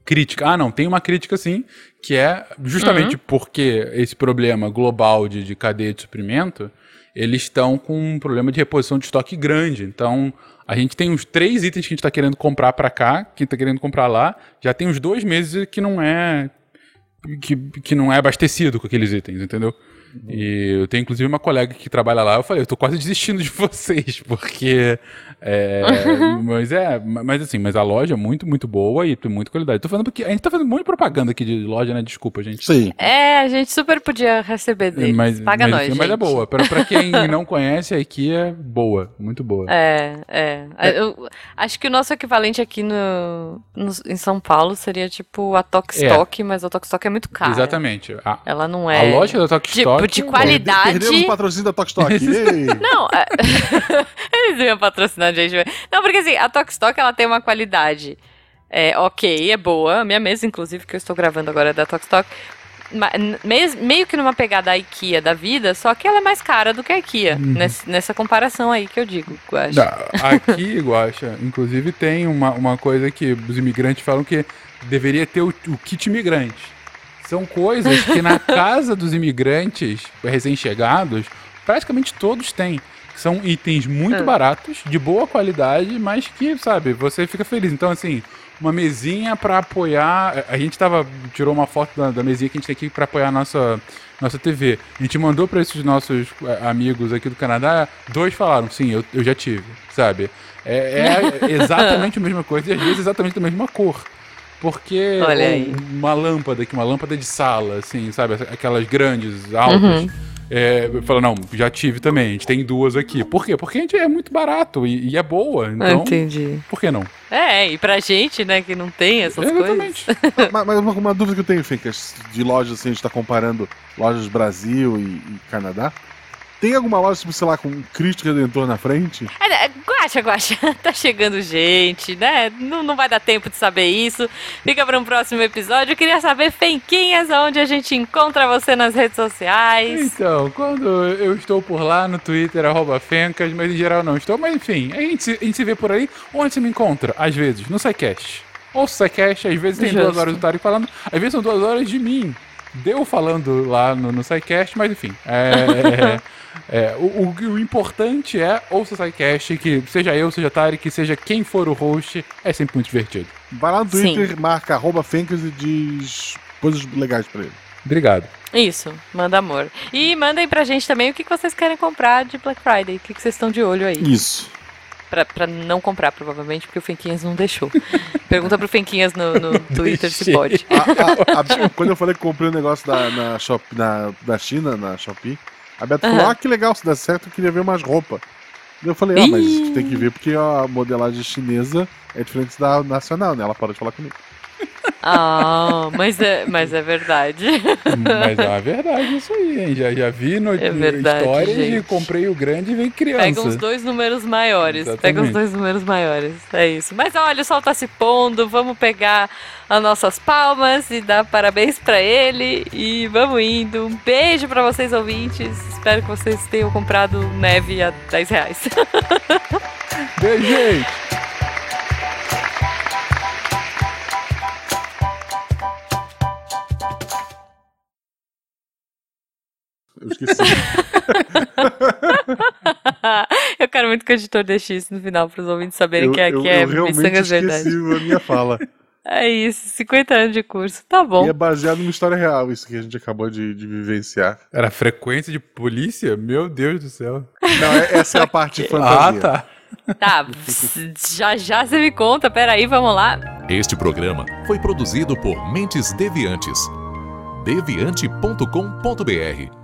crítica. Ah, não, tem uma crítica sim, que é justamente porque esse problema global de, de cadeia de suprimento, eles estão com um problema de reposição de estoque grande. Então, a gente tem uns três itens que a gente está querendo comprar para cá, que está querendo comprar lá, já tem uns dois meses que não é que, que não é abastecido com aqueles itens, entendeu? E eu tenho inclusive uma colega que trabalha lá, eu falei, eu tô quase desistindo de vocês, porque. é, mas é, mas assim, mas a loja é muito, muito boa e tem muita qualidade. Tô falando porque a gente tá fazendo um monte de propaganda aqui de loja, né? Desculpa, gente. Sim. É, a gente super podia receber deles. Mas, Paga mas, nós, mas é boa. Pra, pra quem não conhece, a IKEA é boa, muito boa. É, é. Eu acho que o nosso equivalente aqui no, no- em São Paulo seria tipo a Tokstok, mas a Tokstok é muito cara. Exatamente. A, Ela não a é. loja da Tok de, De qualidade. Perdemos o patrocínio da Tokstok. Não, é- eles iam patrocinar a gente. Não, porque assim, a Tokstok ela tem uma qualidade é, ok, é boa. A minha mesa, inclusive, que eu estou gravando agora é da Tokstok. Meio que numa pegada IKEA da vida, só que ela é mais cara do que a IKEA. ness- nessa comparação aí que eu digo. Não, aqui, Guaxa, inclusive tem uma, uma coisa que os imigrantes falam que deveria ter o, o kit imigrante. São coisas que na casa dos imigrantes recém-chegados, praticamente todos têm. São itens muito Ah. baratos, de boa qualidade, mas que, sabe, você fica feliz. Então, assim, uma mesinha pra apoiar. A gente tava. tirou uma foto da, da mesinha que a gente tem aqui pra apoiar a nossa, nossa TV. A gente mandou pra esses nossos eh, amigos aqui do Canadá, dois falaram, sim, eu, eu já tive, sabe? É, é exatamente a mesma coisa e às vezes exatamente da mesma cor. Porque Olha ou aí. uma lâmpada aqui, uma lâmpada de sala, assim, sabe? Aquelas grandes, altas. É, fala, não, já tive também, a gente tem duas aqui. Por quê? Porque a gente é muito barato e, e é boa. Então, Entendi. por que não? É, e pra gente, né, que não tem essas Exatamente. coisas. mas mas uma, uma dúvida que eu tenho, Fincas, de lojas assim, a gente tá comparando lojas Brasil e, e Canadá. Tem alguma loja, tipo, sei lá, com um Cristo Redentor na frente? É, é, Guaxa, guaxa, tá chegando gente, né? Não, não vai dar tempo de saber isso. Fica para um próximo episódio. Eu queria saber, Fenquinhas, onde a gente encontra você nas redes sociais. Então, quando eu estou por lá no Twitter, arroba Fencas, mas em geral não estou. Mas enfim, a gente, se- a gente se vê por aí. Onde você me encontra? Às vezes, no SciCast. Ou SciCast, às vezes tem Justo. duas horas do Tarek falando, às vezes são duas horas de mim. Deu falando lá no, no SciCast, mas enfim. É, é, o, o, o importante é ouça o SciCast, que seja eu, seja Tarek, seja quem for o host, é sempre muito divertido. Vai lá no Sim. Twitter, marca arroba Fencas e diz coisas legais pra ele. Obrigado. Isso, manda amor. E mandem pra gente também o que vocês querem comprar de Black Friday. O que vocês estão de olho aí. Isso. Pra, pra não comprar, provavelmente, porque o Fenquinhas não deixou. Pergunta pro Fenquinhas no, no Twitter se pode. A- a- a- quando eu falei que comprei um negócio da, na, Shop, na, da China, na Shopee, a Beto falou: Aham. Ah, que legal, se der certo, eu queria ver mais roupa. E eu falei: Ah, mas tem que ver porque a modelagem chinesa é diferente da nacional, né? Ela pode falar comigo. Ah, mas é, mas é verdade. Mas é uma verdade isso aí, hein? Já, já vi no, É verdade, histórias de gente. comprei o grande e vem criança. Pega uns dois números maiores. Pega uns Exatamente. dois números maiores. É isso. Mas olha, o sol tá se pondo. Vamos pegar as nossas palmas e dar parabéns pra ele. E vamos indo. Um beijo pra vocês, ouvintes. Espero que vocês tenham comprado neve a 10 reais. Beijo, gente! Eu esqueci. eu quero muito que o editor deixe isso no final para os ouvintes saberem eu, que aqui eu, é eu realmente Missangas esqueci Verdade. a minha fala. É isso, 50 anos de curso. Tá bom. E é baseado numa história real, isso que a gente acabou de, de vivenciar. Era frequência de polícia? Meu Deus do céu. Não, é- essa é a parte de Ah, fantasia. tá. Tá, já já você me conta. Peraí, vamos lá. Este programa foi produzido por Mentes Deviantes. deviante.com.br